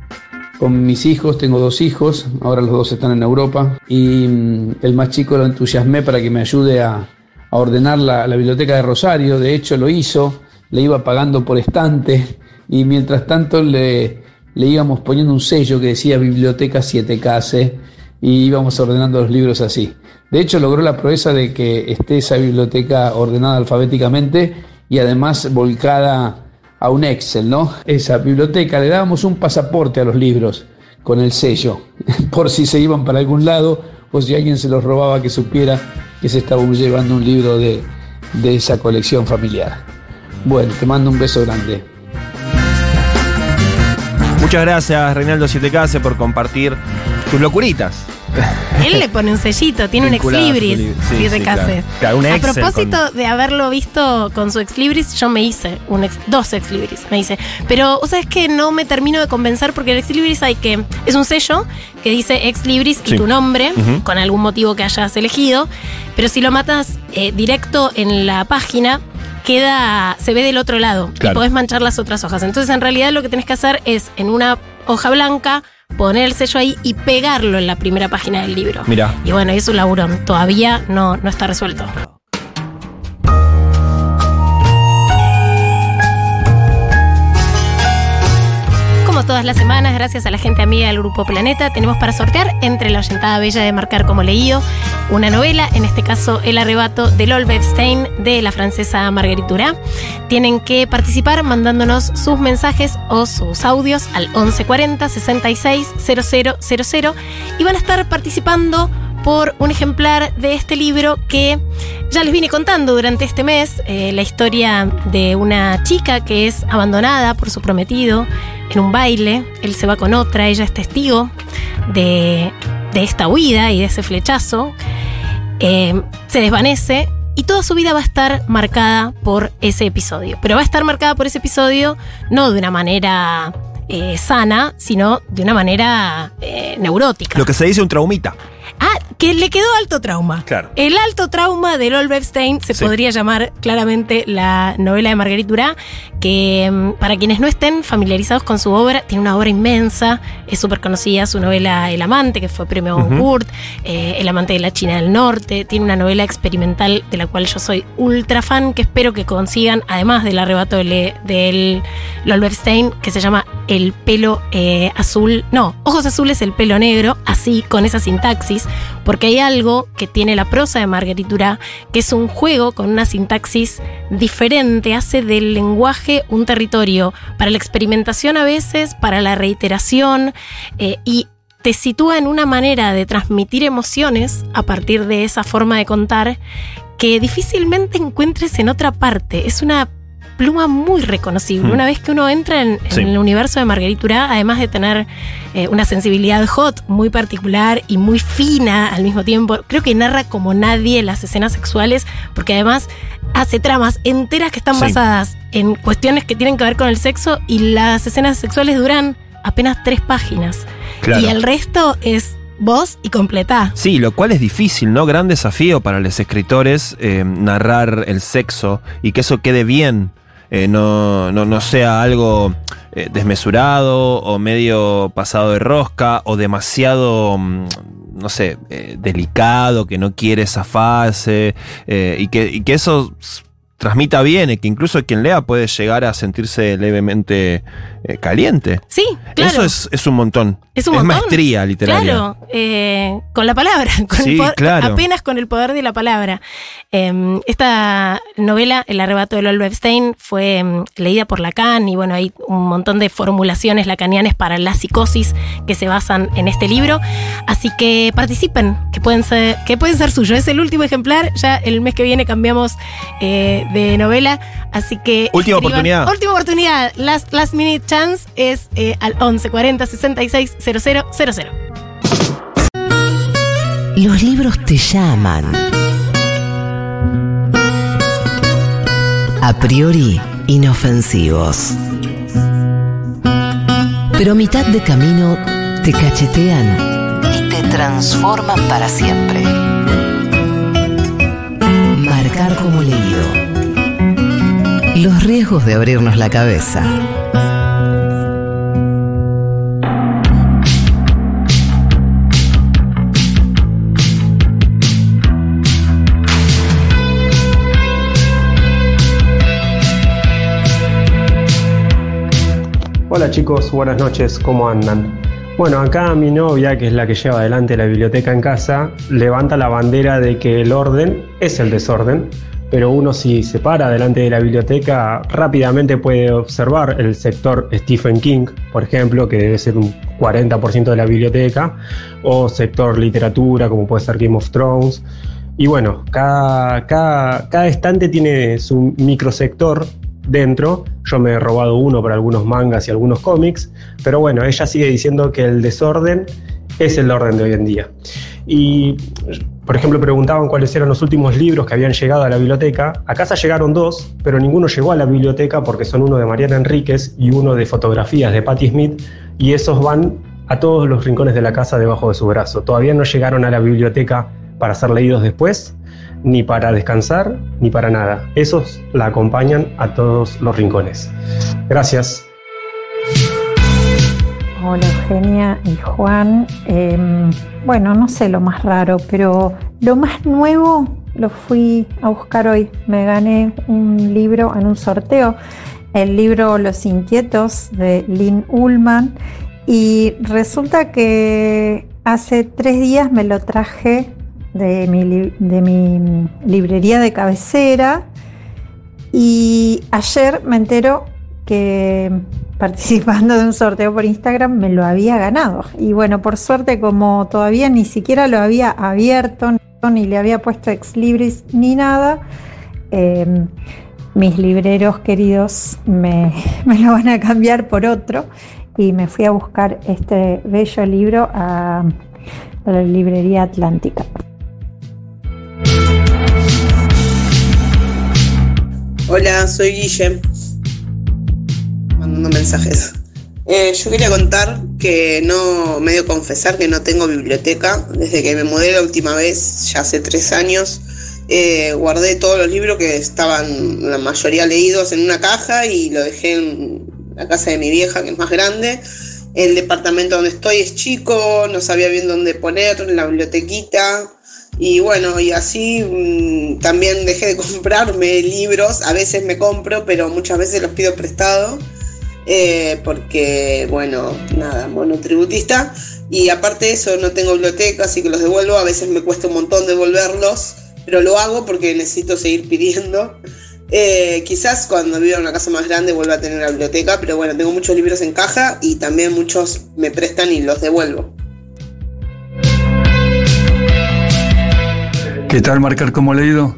con mis hijos, tengo dos hijos, ahora los dos están en Europa, y mm, el más chico lo entusiasmé para que me ayude a, ordenar la, biblioteca de Rosario, de hecho lo hizo, le iba pagando por estante, y mientras tanto le, le íbamos poniendo un sello que decía Biblioteca 7K, y íbamos ordenando los libros así. De hecho logró la proeza de que esté esa biblioteca ordenada alfabéticamente y además volcada a un Excel, ¿no? Esa biblioteca, le dábamos un pasaporte a los libros con el sello, por si se iban para algún lado o si alguien se los robaba que supiera que se estaba llevando un libro de, de esa colección familiar. Bueno, te mando un beso grande. Muchas gracias, Reinaldo Sietecase, por compartir tus locuritas. Él le pone un sellito, tiene un ex libris, sí, A propósito de haberlo visto con su ex libris, yo me hice un dos ex libris, me hice. Pero, o sea, es que no me termino de convencer porque el ex libris hay que. Es un sello que dice ex libris y tu nombre, con algún motivo que hayas elegido. Pero si lo matas eh, directo en la página, queda, se ve del otro lado y podés manchar las otras hojas. Entonces, en realidad, lo que tenés que hacer es en una hoja blanca poner el sello ahí y pegarlo en la primera página del libro. Mira. Y bueno, es un laburón. Todavía no, no está resuelto. Todas las semanas, gracias a la gente amiga del Grupo Planeta, tenemos para sortear entre la oyentada bella de marcar como leído una novela, en este caso El arrebato de Lol Bebstein de la francesa Marguerite Duras. Tienen que participar mandándonos sus mensajes o sus audios al 1140 66 000 y van a estar participando por un ejemplar de este libro que ya les vine contando durante este mes, eh, la historia de una chica que es abandonada por su prometido en un baile, él se va con otra, ella es testigo de, esta huida y de ese flechazo, eh, se desvanece y toda su vida va a estar marcada por ese episodio, pero va a estar marcada por ese episodio no de una manera eh, sana, sino de una manera neurótica. Lo que se dice un traumita. Ah, que le quedó alto trauma. Claro. El alto trauma de Lol Bebstein se podría llamar claramente la novela de Marguerite Duras, que mm, para quienes no estén familiarizados con su obra, tiene una obra inmensa, es súper conocida su novela El Amante, que fue premio Goncourt, eh, El Amante de la China del Norte, tiene una novela experimental de la cual yo soy ultra fan, que espero que consigan, además del arrebato del, Lol Bebstein, que se llama El pelo eh, azul, no, ojos azules, el pelo negro, así, con esa sintaxis porque hay algo que tiene la prosa de Marguerite que es un juego con una sintaxis diferente, hace del lenguaje un territorio para la experimentación a veces, para la reiteración, eh, y te sitúa en una manera de transmitir emociones a partir de esa forma de contar que difícilmente encuentres en otra parte. Es una pluma muy reconocible. Hmm. Una vez que uno entra en, el universo de Marguerite además de tener eh, una sensibilidad hot muy particular y muy fina al mismo tiempo, creo que narra como nadie las escenas sexuales, porque además hace tramas enteras que están basadas en cuestiones que tienen que ver con el sexo y las escenas sexuales duran apenas tres páginas. Y el resto es voz y completa. Sí, lo cual es difícil, ¿no? Gran desafío para los escritores eh, narrar el sexo y que eso quede bien. Eh, no, no, sea algo eh, desmesurado o medio pasado de rosca o demasiado, mm, no sé, eh, delicado, que no quiere esa fase y, que, y que eso transmita bien y que incluso quien lea puede llegar a sentirse levemente eh, caliente. Sí, claro. Eso es, es un montón. Es, un maestría literaria. Claro, eh, con la palabra, sí, claro. apenas con el poder de la palabra. Em, esta novela, El arrebato de Lol Epstein, fue em, leída por Lacan y bueno, hay un montón de formulaciones lacanianas para la psicosis que se basan en este libro. Así que participen, que pueden ser, que pueden ser suyos. Es el último ejemplar, ya el mes que viene cambiamos de novela, así que... Última oportunidad. Última oportunidad, last, last minute chance es eh, al 11 40 66 00 Los libros te llaman. A priori inofensivos. Pero a mitad de camino te cachetean y te transforman para siempre. Marcar como leído. Los riesgos de abrirnos la cabeza. Hola chicos, buenas noches, ¿cómo andan? Bueno, acá mi novia, que es la que lleva adelante la biblioteca en casa, levanta la bandera de que el orden es el desorden, pero uno si se para delante de la biblioteca rápidamente puede observar el sector Stephen King, por ejemplo, que debe ser un 40% de la biblioteca, o sector literatura, como puede ser Game of Thrones. Y bueno, cada, cada, cada estante tiene su microsector dentro. Yo me he robado uno para algunos mangas y algunos cómics, pero bueno, ella sigue diciendo que el desorden es el orden de hoy en día. Y, por ejemplo, preguntaban cuáles eran los últimos libros que habían llegado a la biblioteca. A casa llegaron dos, pero ninguno llegó a la biblioteca porque son uno de Mariana Enríquez y uno de fotografías de Patti Smith, y esos van a todos los rincones de la casa debajo de su brazo. Todavía no llegaron a la biblioteca para ser leídos después, ni para descansar, ni para nada. Esos la acompañan a todos los rincones. Gracias. Hola Eugenia y Juan. Em, bueno, no sé lo más raro, pero lo más nuevo lo fui a buscar hoy. Me gané un libro en un sorteo el libro Los Inquietos de Lynn Ullman y resulta que hace tres días me lo traje de mi, de mi librería de cabecera y ayer me entero que participando de un sorteo por Instagram me lo había ganado. Y bueno, por suerte como todavía ni siquiera lo había abierto, ni le había puesto ex libris ni nada, eh, mis libreros queridos me, me, lo van a cambiar por otro y me fui a buscar este bello libro a la librería Atlántica. Hola, soy Guille. Mandando mensajes. Eh, yo quería contar que no, medio confesar que no tengo biblioteca. Desde que me mudé la última vez, ya hace tres años, eh, guardé todos los libros que estaban la mayoría leídos en una caja y lo dejé en la casa de mi vieja, que es más grande. El departamento donde estoy es chico, no sabía bien dónde poner, la bibliotequita. Y bueno, y así mmm, también dejé de comprarme libros. A veces me compro, pero muchas veces los pido prestado. Eh, porque, bueno, nada, monotributista. Y aparte de eso, no tengo biblioteca, así que los devuelvo. A veces me cuesta un montón devolverlos, pero lo hago porque necesito seguir pidiendo. Eh, quizás cuando viva en una casa más grande vuelva a tener la biblioteca, pero bueno, tengo muchos libros en caja y también muchos me prestan y los devuelvo. ¿Qué tal marcar como leído?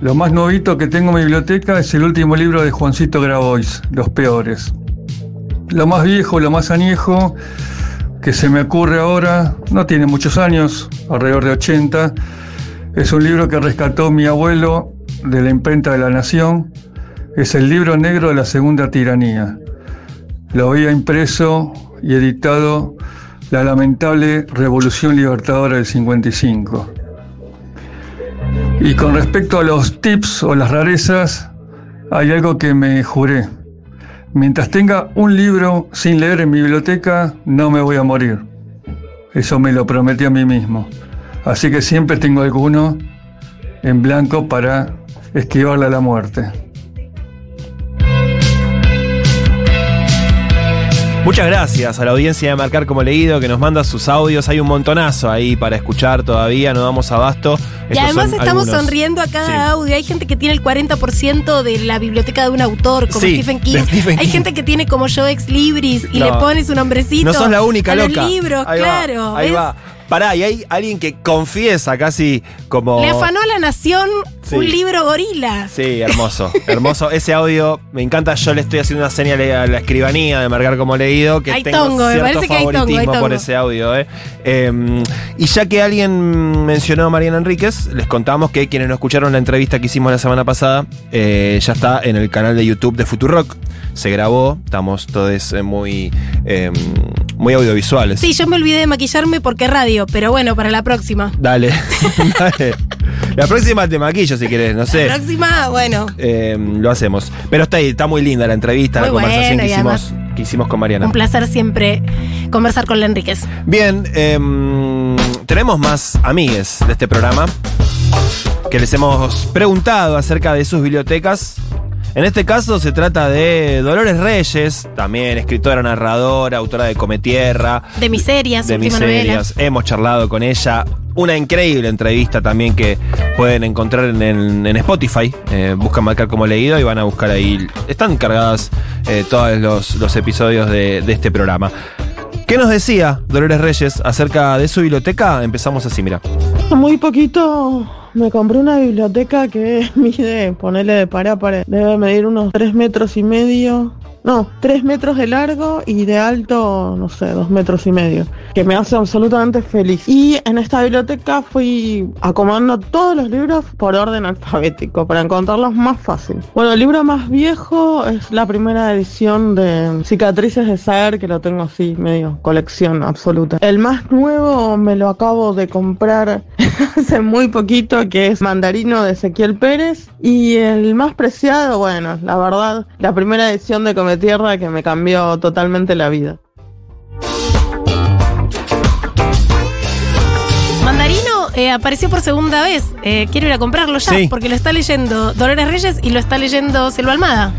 Lo más novito que tengo en mi biblioteca es el último libro de Juancito Grabois, Los Peores. Lo más viejo, lo más añejo que se me ocurre ahora, no tiene muchos años, alrededor de 80, es un libro que rescató mi abuelo de la imprenta de la Nación, es el libro negro de la Segunda Tiranía. Lo había impreso y editado la lamentable Revolución Libertadora del 55. Y con respecto a los tips o las rarezas, hay algo que me juré. Mientras tenga un libro sin leer en mi biblioteca, no me voy a morir. Eso me lo prometí a mí mismo. Así que siempre tengo alguno en blanco para esquivarle a la muerte. Muchas gracias a la audiencia de Marcar como Leído que nos manda sus audios. Hay un montonazo ahí para escuchar todavía, no damos abasto. Y Estos además estamos algunos. sonriendo a cada Sí. audio. Hay gente que tiene el 40% de la biblioteca de un autor, como Sí, Stephen King. Stephen Hay gente que tiene como yo ex libris y No. le pone su nombrecito. No sos la única a loca. Los libros, Ahí va, claro. ahí va. Pará, y hay alguien que confiesa casi como. Le afanó a la nación Sí. un libro gorila. Sí, hermoso, hermoso. Ese audio me encanta. Yo le estoy haciendo una señal a la escribanía de marcar como leído que Hay tengo tongo, me cierto parece que hay tongo, hay favoritismo por ese audio. eh. Eh, y ya que alguien mencionó a Mariana Enríquez, les contamos que quienes no escucharon la entrevista que hicimos la semana pasada eh, ya está en el canal de YouTube de Futurock. Se grabó, estamos todos eh, muy, eh, muy audiovisuales. Sí, yo me olvidé de maquillarme porque radio, pero bueno, para la próxima. Dale, dale. La próxima te maquillo si querés, no sé. La próxima, bueno. Eh, lo hacemos. Pero está ahí, está muy linda la entrevista, Muy la conversación bueno, que, hicimos, que hicimos con Mariana. Un placer siempre conversar con la Enríquez. Bien, em, tenemos más amigues de este programa que les hemos preguntado acerca de sus bibliotecas. En este caso se trata de Dolores Reyes, también escritora, narradora, autora de Cometierra, De miserias, de miserias. Hemos charlado con ella. Una increíble entrevista también que pueden encontrar en Spotify. Eh, buscan marcar como leído y van a buscar ahí. Están cargadas eh, todos los, los episodios de, de este programa. ¿Qué nos decía Dolores Reyes acerca de su biblioteca? Empezamos así, mira. Muy poquito me compré una biblioteca que mide, ponerle de para para, debe medir unos 3 metros y medio. No, 3 metros de largo y de alto, no sé, 2 metros y medio. Que me hace absolutamente feliz. Y en esta biblioteca fui acomodando todos los libros por orden alfabético, para encontrarlos más fácil. Bueno, el libro más viejo es la primera edición de Cicatrices de Saber, que lo tengo así, medio colección absoluta. El más nuevo me lo acabo de comprar hace muy poquito, que es Mandarino de Ezequiel Pérez. Y el más preciado, bueno, la verdad, la primera edición de Cometierra que me cambió totalmente la vida. Eh, apareció por segunda vez. Eh, quiero ir a comprarlo ya Sí. porque lo está leyendo Dolores Reyes y lo está leyendo Selva Almada.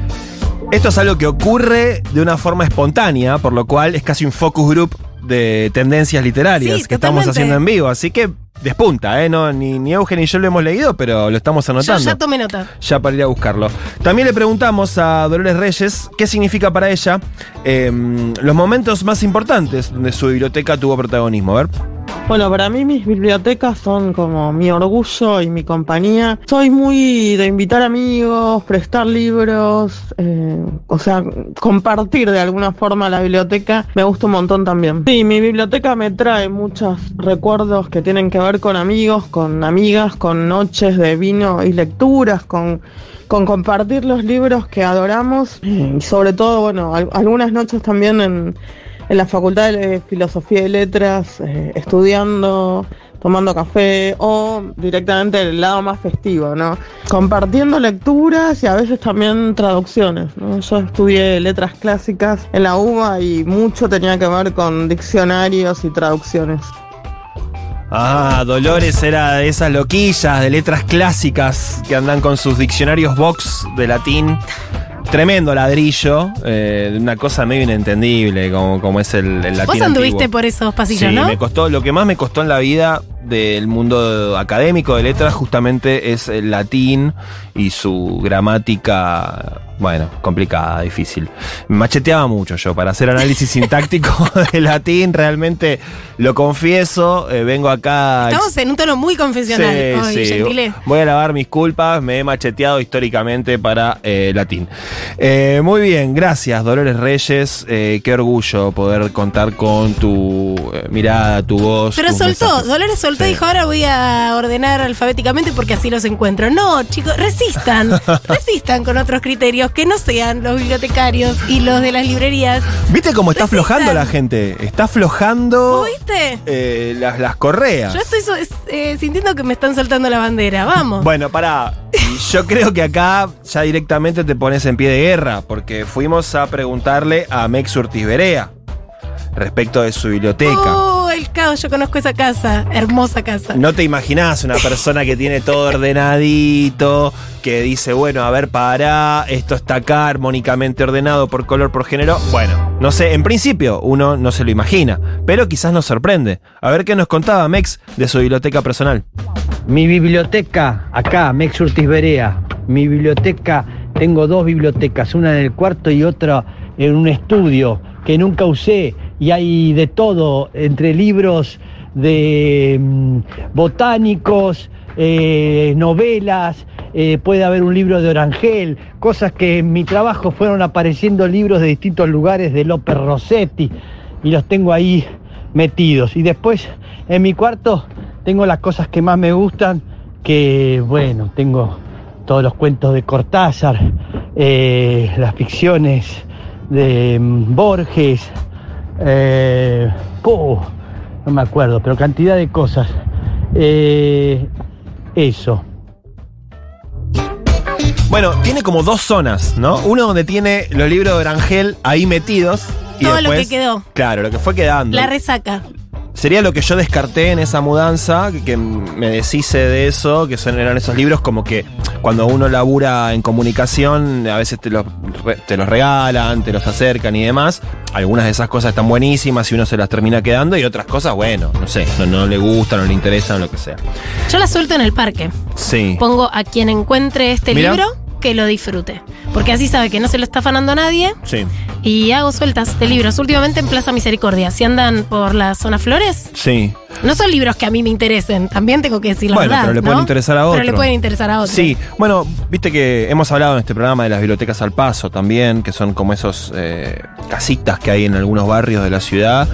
Esto es algo que ocurre de una forma espontánea, por lo cual es casi un focus group de tendencias literarias Sí, que estamos haciendo en vivo. Así que despunta, ¿eh? No, ni, ni Eugen ni yo lo hemos leído, pero lo estamos Yo anotando. ya tomé nota. ya para ir a buscarlo. También le preguntamos a Dolores Reyes qué significa para ella eh, los momentos más importantes donde su biblioteca tuvo protagonismo. A ver. Bueno, para mí mis bibliotecas son como mi orgullo y mi compañía. Soy muy de invitar amigos, prestar libros, eh, o sea, compartir de alguna forma la biblioteca me gusta un montón también. Sí, mi biblioteca me trae muchos recuerdos que tienen que ver con amigos, con amigas, con noches de vino y lecturas, con con compartir los libros que adoramos y sobre todo, bueno, al- algunas noches también en, en la Facultad de Filosofía y Letras, eh, estudiando, tomando café o directamente el lado más festivo, ¿no? Compartiendo lecturas y a veces también traducciones. Yo estudié letras clásicas en la UBA y mucho tenía que ver con diccionarios y traducciones. Ah, Dolores era de esas loquillas de letras clásicas que andan con sus diccionarios box de latín. Tremendo ladrillo, eh, una cosa medio inentendible como, como es el, el. Vos anduviste antiguo. por esos pasillos, sí, ¿no? me costó, lo que más me costó en la vida del mundo académico de letras justamente es el latín y su gramática, bueno, complicada, difícil. Me macheteaba mucho yo para hacer análisis sintáctico de latín, realmente lo confieso, eh, vengo acá... Estamos en un tono muy confesional hoy, Sí. Voy a lavar mis culpas, me he macheteado históricamente para eh, latín. Eh, muy bien, gracias Dolores Reyes, qué orgullo poder contar con tu mirada, tu voz. Pero soltó. Dolores soltó Sí. y dijo, ahora voy a ordenar alfabéticamente porque así los encuentro. No, chicos, resistan, resistan con otros criterios que no sean los bibliotecarios y los de las librerías. ¿Viste cómo está Resistan. aflojando la gente? Está aflojando ¿Vos viste? eh, las, las correas. Yo estoy so- eh, sintiendo que me están soltando la bandera, vamos. Bueno, para. Yo creo que acá ya directamente te pones en pie de guerra, porque fuimos a preguntarle a Mex Urtiz Berea respecto de su biblioteca. Oh, el caos, yo conozco esa casa, hermosa casa. No te imaginás una persona que tiene todo ordenadito, que dice, bueno, a ver, para, esto está acá armónicamente ordenado por color, por género. Bueno, no sé, en principio uno no se lo imagina, pero quizás nos sorprende. A ver qué nos contaba Mex de su biblioteca personal. Mi biblioteca, acá, Mex Urtiz Berea. Mi biblioteca, tengo dos bibliotecas, una en el cuarto y otra en un estudio que nunca usé. Y hay de todo, entre libros de mm, botánicos, eh, novelas, eh, puede haber un libro de Orangel, cosas que en mi trabajo fueron apareciendo libros de distintos lugares de López Rossetti y los tengo ahí metidos. Y después en mi cuarto tengo las cosas que más me gustan, que bueno, tengo todos los cuentos de Cortázar, eh, las ficciones de mm, Borges, eh, puh, no me acuerdo, pero cantidad de cosas. Eh, eso. Bueno, tiene como dos zonas, ¿no? Uno donde tiene los libros de Orangel ahí metidos. Y Todo lo que quedó. Claro, lo que fue quedando. La resaca. Sería lo que yo descarté en esa mudanza, que, que me deshice de eso, que son, eran esos libros como que cuando uno labura en comunicación, a veces te los, te los regalan, te los acercan y demás. Algunas de esas cosas están buenísimas y uno se las termina quedando y otras cosas, bueno, no sé, no, no le gustan, no le interesan, lo que sea. Yo la suelto en el parque. Sí. Pongo a quien encuentre este libro que lo disfrute. Porque así sabe que no se lo está afanando nadie Sí. y hago sueltas de libros. Últimamente en Plaza Misericordia. Si andan por la zona Flores, Sí. no son libros que a mí me interesen. También tengo que decir la Bueno, verdad. pero le ¿no? pueden interesar a Pero otro. le pueden interesar a otro. Sí, bueno, viste que hemos hablado en este programa de las bibliotecas al paso también, que son como esos eh, casitas que hay en algunos barrios de la ciudad,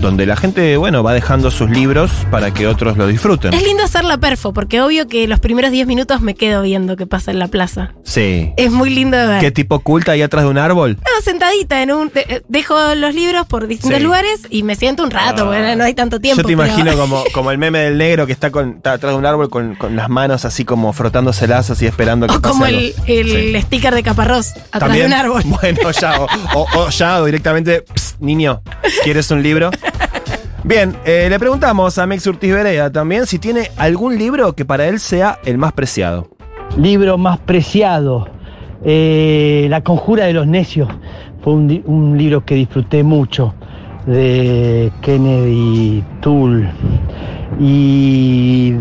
donde la gente, bueno, va dejando sus libros para que otros lo disfruten. Es lindo hacer la perfo, porque obvio que los primeros 10 minutos me quedo viendo qué pasa en la plaza. Sí. Es muy lindo ver. ¿Qué tipo oculta ahí atrás de un árbol? No, sentadita en un. de- dejo los libros por distintos Sí. lugares y me siento un rato, porque no hay tanto tiempo. Yo te pero- imagino como, como el meme del negro que está, con, está atrás de un árbol con, con las manos así como frotándoselas así esperando que O pase como algo. el, el Sí. sticker de caparrós atrás ¿También? de un árbol. Bueno, ya, o, o- o ya, o directamente, "Psst, niño, ¿quieres un libro? Bien, eh, le preguntamos a Mex Urtiz Berea también si tiene algún libro que para él sea el más preciado. libro más preciado. Eh, la conjura de los necios fue un, libro que disfruté mucho de Kennedy Toole. Y.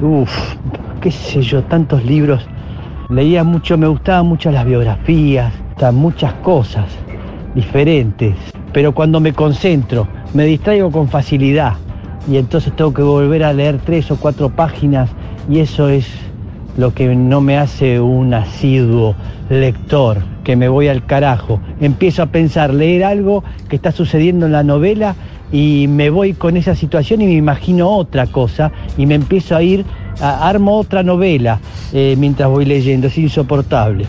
Uff, qué sé yo, tantos libros. Leía mucho, me gustaban mucho las biografías, muchas cosas diferentes. Pero cuando me concentro, me distraigo con facilidad. Y entonces tengo que volver a leer tres o cuatro páginas. Y eso es lo que no me hace un asiduo lector, que me voy al carajo. Empiezo a pensar, leer algo que está sucediendo en la novela y me voy con esa situación y me imagino otra cosa y me empiezo a ir, a- armo otra novela eh, mientras voy leyendo, es insoportable.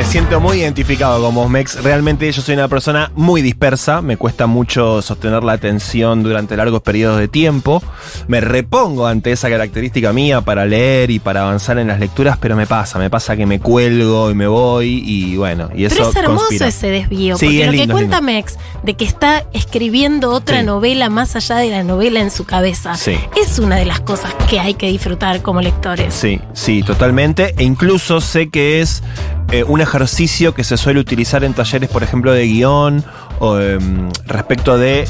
Me siento muy identificado con vos, Mex. Realmente yo soy una persona muy dispersa. Me cuesta mucho sostener la atención durante largos periodos de tiempo. Me repongo ante esa característica mía para leer y para avanzar en las lecturas, pero me pasa, me pasa que me cuelgo y me voy y bueno, y eso Pero es hermoso conspira. ese desvío, Sí, porque es lo lindo, que cuenta. Mex de que está escribiendo otra Sí. novela más allá de la novela en su cabeza, Sí. es una de las cosas que hay que disfrutar como lectores. Sí, sí, totalmente. E incluso sé que es eh, un ejercicio que se suele utilizar en talleres, por ejemplo, de guion o em, respecto de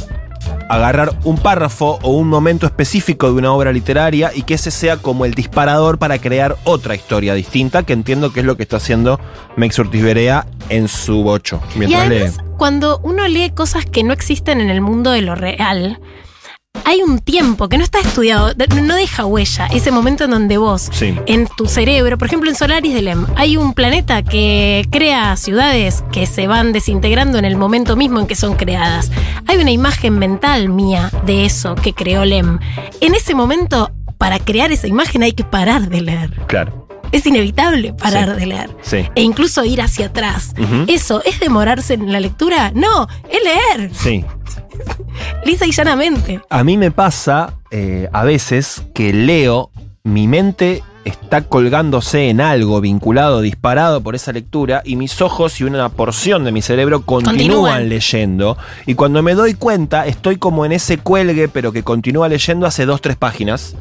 agarrar un párrafo o un momento específico de una obra literaria y que ese sea como el disparador para crear otra historia distinta, que entiendo que es lo que está haciendo Mex Ortiz Berea en su bocho, Y mientras además, lee. cuando uno lee cosas que no existen en el mundo de lo real, hay un tiempo que no está estudiado, no deja huella, ese momento en donde vos, Sí. en tu cerebro, por ejemplo en Solaris de Lem, hay un planeta que crea ciudades que se van desintegrando en el momento mismo en que son creadas. Hay una imagen mental mía de eso que creó Lem. En ese momento, para crear esa imagen hay que parar de leer. Claro. Es inevitable parar Sí. de leer. Sí. E incluso ir hacia atrás. ¿Eso es demorarse en la lectura? No, es leer. Sí. Lisa y llanamente. A mí me pasa eh, a veces que leo, mi mente está colgándose en algo vinculado, disparado por esa lectura, y mis ojos y una porción de mi cerebro continúan, Continúan. leyendo. Y cuando me doy cuenta, estoy como en ese cuelgue, pero que continúa leyendo hace dos, tres páginas.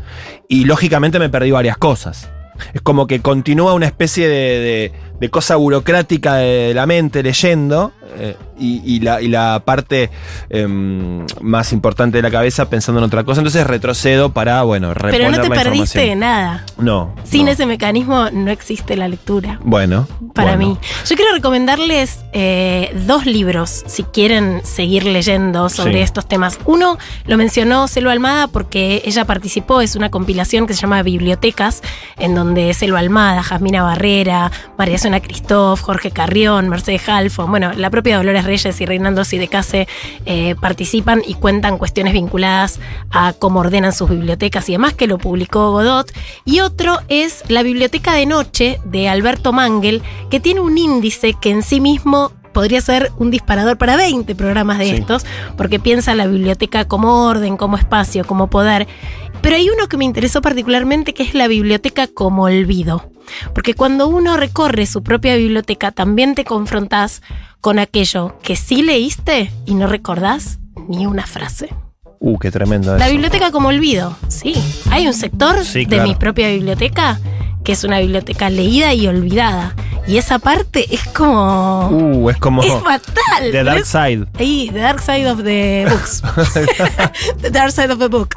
Y lógicamente me perdí varias cosas. Es como que continúa una especie de, de- cosa burocrática de la mente leyendo eh, y, y la, y la parte em, más importante de la cabeza pensando en otra cosa. Entonces retrocedo para, bueno, reponer Pero no te la perdiste de nada. No. Sin no. ese mecanismo no existe la lectura. Bueno. Para bueno. mí. Yo quiero recomendarles eh, dos libros si quieren seguir leyendo sobre Sí. estos temas. Uno lo mencionó Selva Almada porque ella participó, es una compilación que se llama Bibliotecas, en donde Selva Almada, Jasmina Barrera, María Zona Cristóf, Jorge Carrión, Mercedes Halfon, bueno, la propia Dolores Reyes y Reinaldo Sidecase eh, participan y cuentan cuestiones vinculadas a cómo ordenan sus bibliotecas y demás, que lo publicó Godot. Y otro es La Biblioteca de Noche de Alberto Mangel, que tiene un índice que en sí mismo podría ser un disparador para 20 programas de Sí. estos, porque piensa la biblioteca como orden, como espacio, como poder. Pero hay uno que me interesó particularmente, que es la biblioteca como olvido. Porque cuando uno recorre su propia biblioteca, también te confrontás con aquello que sí leíste y no recordás ni una frase. Uh, qué tremendo La eso. biblioteca como olvido, sí. Hay un sector Sí, de claro. mi propia biblioteca que es una biblioteca leída y olvidada. Y esa parte es como... Uh, es como es fatal. The Dark Side. Ahí, The Dark Side of the Books. the Dark Side of the Book.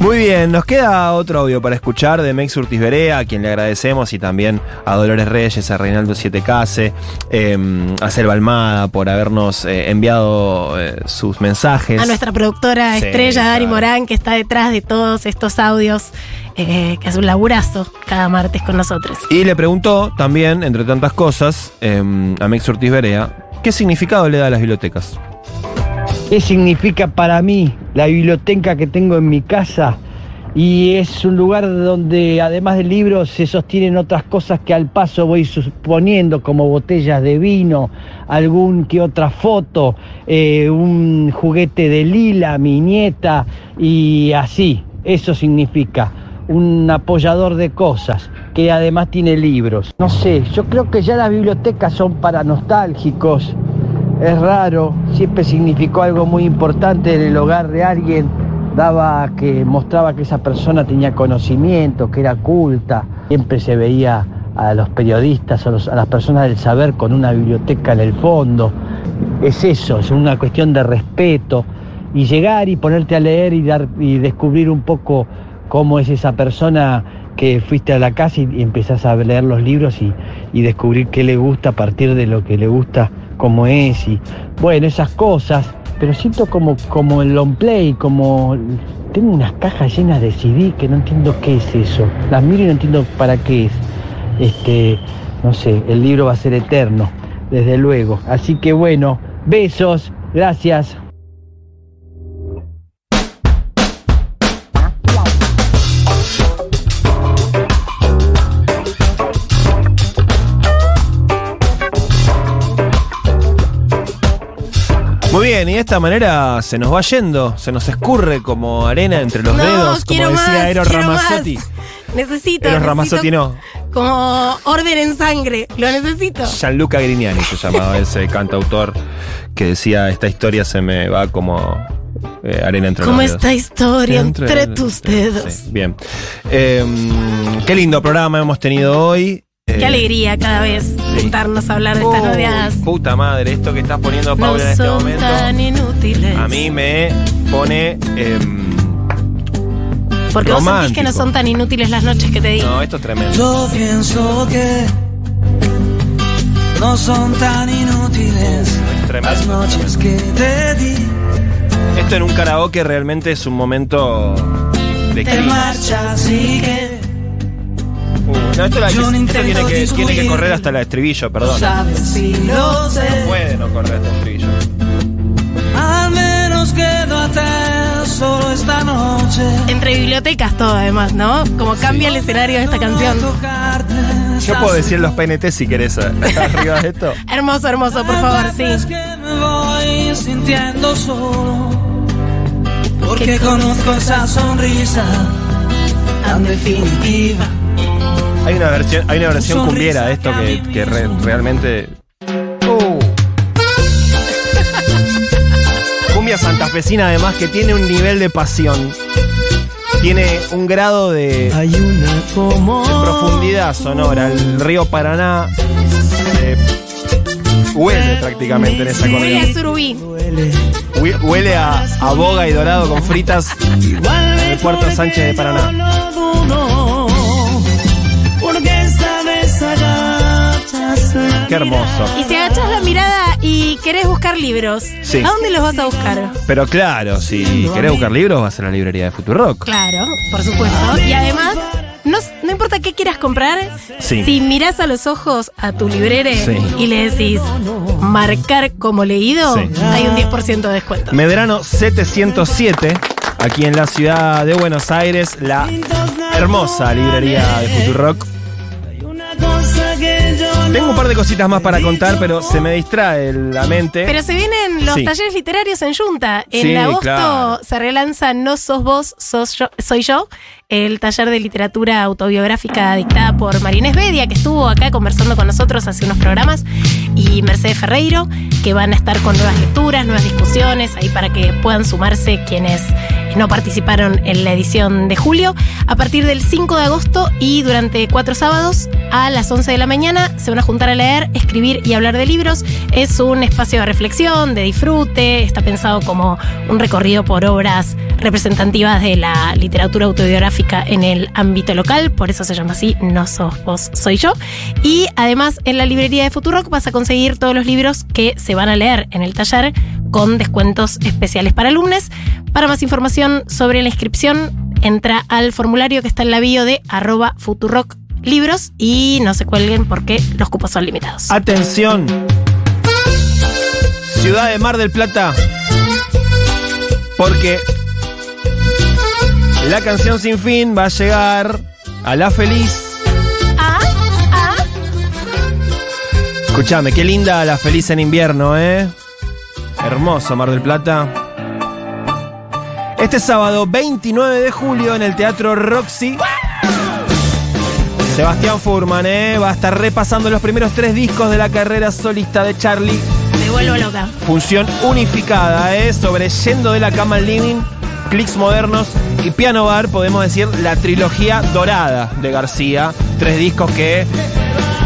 Muy bien, nos queda otro audio para escuchar de Mex Urtiz Berea, a quien le agradecemos, y también a Dolores Reyes, a Reinaldo Siete Case, eh, a Selva Almada por habernos eh, enviado eh, sus mensajes. A nuestra productora Sí, estrella, Dani claro. Morán, que está detrás de todos estos audios, eh, que hace un laburazo cada martes con nosotros. Y le preguntó también, entre tantas cosas, eh, a Mex Ortiz Berea, ¿qué significado le da a las bibliotecas? ¿Qué significa para mí la biblioteca que tengo en mi casa? Y es un lugar donde además de libros se sostienen otras cosas que al paso voy suponiendo, como botellas de vino, algún que otra foto, eh, un juguete de Lila, mi nieta, y así. Eso significa un apoyador de cosas que además tiene libros. No sé, yo creo que ya las bibliotecas son para nostálgicos. Es raro, siempre significó algo muy importante en el hogar de alguien, daba que mostraba que esa persona tenía conocimiento, que era culta, siempre se veía a los periodistas, a, a las personas del saber con una biblioteca en el fondo. Es eso, es una cuestión de respeto. Y llegar y ponerte a leer y, dar, y descubrir un poco cómo es esa persona que fuiste a la casa y, y empezás a leer los libros y, y descubrir qué le gusta a partir de lo que le gusta, cómo es. Y bueno, esas cosas. Pero siento como, como el long play, como tengo unas cajas llenas de CD que no entiendo qué es eso. Las miro y no entiendo para qué es. Este, no sé, el libro va a ser eterno, desde luego. Así que bueno, besos, gracias. Bien, y de esta manera se nos va yendo, se nos escurre como arena entre los No, dedos, como decía más, Eros Ramazzotti. más. Necesito. Eros Ramazzotti no. Como orden en sangre. Lo necesito. Gianluca Grignani se llamaba ese cantautor que decía esta historia se me va como eh, arena entre Como los dedos. esta historia entre, Entre- tus dedos. Sí, bien. Eh, qué lindo programa hemos tenido hoy. Qué Eh, alegría cada vez sentarnos a hablar de estas oh, novedades. Puta madre, esto que estás poniendo No Paula en este son momento. tan inútiles. A mí me pone. em, Porque vos sentís romántico. que no son tan inútiles las noches que te digo. no, esto es tremendo. Yo pienso que no son tan inútiles Es tremendo. las noches que te di. Esto en un karaoke realmente es un momento de Te crisis. marchas y que Uh, no, esto, la- no esto tiene, que, tiene que correr hasta el estribillo, perdón. sé. Puede no correr hasta el estribillo. Al menos quédate solo esta noche. Entre bibliotecas todo además, ¿no? Como cambia el escenario de esta canción. Yo puedo decir los PNT si querés eh, arriba de esto. Hermoso, hermoso, por favor, sí. Es que me voy sintiendo solo. Porque conozco esa sonrisa tan definitiva. Hay una versión, hay una versión cumbiera de esto que, que re- realmente. Uh. Cumbia santafesina además que tiene un nivel de pasión. Tiene un grado de, de Hay una como profundidad sonora. El río Paraná eh, huele prácticamente en esa Huele a corriente. surubí. Hue- Huele a, a boga y dorado con fritas en el puerto Sánchez de Paraná. Qué hermoso. Y si agachas la mirada y querés buscar libros, Sí. ¿a dónde los vas a buscar? Pero claro, si querés buscar libros, vas a la librería de Futurock. Claro, por supuesto. Y además, no, no importa qué quieras comprar, Sí. si mirás a los ojos a tu librere Sí. y le decís marcar como leído, Sí. hay un 10% de descuento. Medrano 707, aquí en la ciudad de Buenos Aires, la hermosa librería de Futurock. Tengo un par de cositas más para contar, pero se me distrae la mente. Pero se vienen los Sí. talleres literarios en Junta. En Sí, agosto claro. se relanza No sos vos, sos yo, soy yo, el taller de literatura autobiográfica dictada por Marinés Bedia, que estuvo acá conversando con nosotros hace unos programas, y Mercedes Ferreiro, que van a estar con nuevas lecturas, nuevas discusiones, ahí para que puedan sumarse quienes no participaron en la edición de julio. A partir del 5 de agosto y durante cuatro sábados a las 11 de la mañana se van a juntar a leer, escribir y hablar de libros. Es un espacio de reflexión, de disfrute, está pensado como un recorrido por obras representativas de la literatura autobiográfica en el ámbito local, por eso se llama así, no sos vos, soy yo. Y además en la librería de Futurock vas a conseguir todos los libros que se van a leer en el taller con descuentos especiales para alumnos. Para más información sobre la inscripción, entra al formulario que está en la bio de arroba Futurock Libros y no se cuelguen porque los cupos son limitados. Atención. Ciudad de Mar del Plata. Porque la canción sin fin va a llegar a la feliz. Ah, ah. Escuchame, qué linda la feliz en invierno, ¿eh? Hermoso Mar del Plata. Este sábado 29 de julio en el Teatro Roxy. Sebastián Furman, ¿eh? Va a estar repasando los primeros tres discos de la carrera solista de Charlie. Me vuelvo loca. Función unificada, ¿eh? Sobre Yendo de la Cama al Living, Clics Modernos y Piano Bar, podemos decir la trilogía dorada de García. tres discos que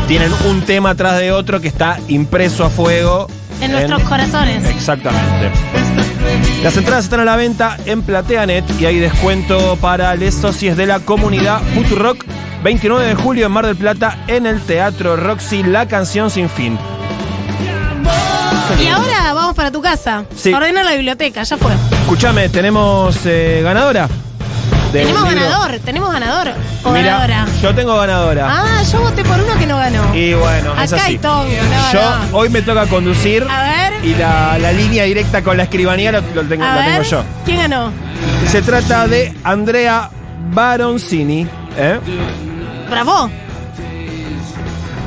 tienen un tema tras de otro que está impreso a fuego. En nuestros corazones. Exactamente. Las entradas están a la venta en Plateanet y hay descuento para les socios de la comunidad Futurock. 29 de julio en Mar del Plata en el Teatro Roxy, la canción sin fin. Y ahora vamos para tu casa. Sí. Ordena la biblioteca, ya fue. Escúchame, tenemos eh, ganadora. Tenemos libro. ganador, tenemos ganador. O Mira, ganadora. yo tengo ganadora. Ah, yo voté por uno que no ganó. Y bueno, es Acá así. hay tongo, no, yo no. hoy me toca conducir A ver, y la, la línea directa con la escribanía lo, lo tengo, a la tengo yo. ¿Quién ganó? Se trata de Andrea Baroncini. ¿eh? Bravo.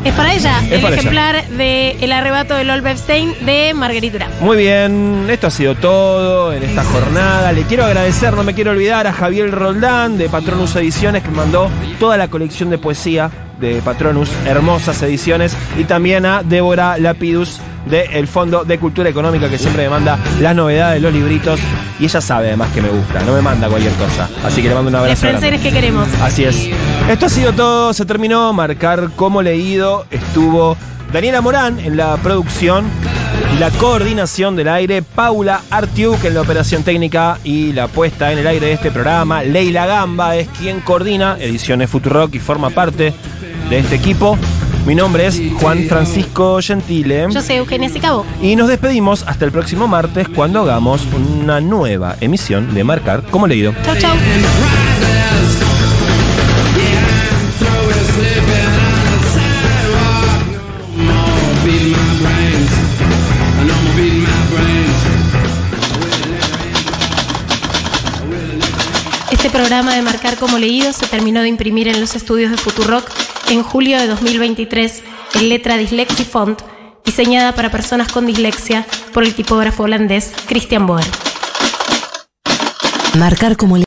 Es para ella, Es el para ella. ejemplar de El arrebato de Lol Bepstein de Marguerite Durán. Muy bien, esto ha sido todo en esta jornada. Le quiero agradecer, no me quiero olvidar, a Javier Roldán de Patronus Ediciones que mandó toda la colección de poesía de Patronus, hermosas ediciones, y también a Débora Lapidus del Fondo de Cultura Económica que siempre me manda las novedades, los libritos, y ella sabe además que me gusta, no me manda cualquier cosa. Así que le mando un Los abrazo. placeres que queremos. Así es. Esto ha sido todo, se terminó. Marcar como leído. Estuvo Daniela Morán en la producción la coordinación del aire. Paula Artiuk en la operación técnica y la puesta en el aire de este programa. Leila Gamba es quien coordina Ediciones Futurock y forma parte de este equipo. Mi nombre es Juan Francisco Gentile. Yo soy Eugenia Sicabo. Y nos despedimos hasta el próximo martes cuando hagamos una nueva emisión de Marcar como leído. Chau, chau. Programa de Marcar como leído se terminó de imprimir en los estudios de Futurock en julio de 2023 en letra Dyslexifont, diseñada para personas con dislexia por el tipógrafo holandés Christian Boer. Marcar como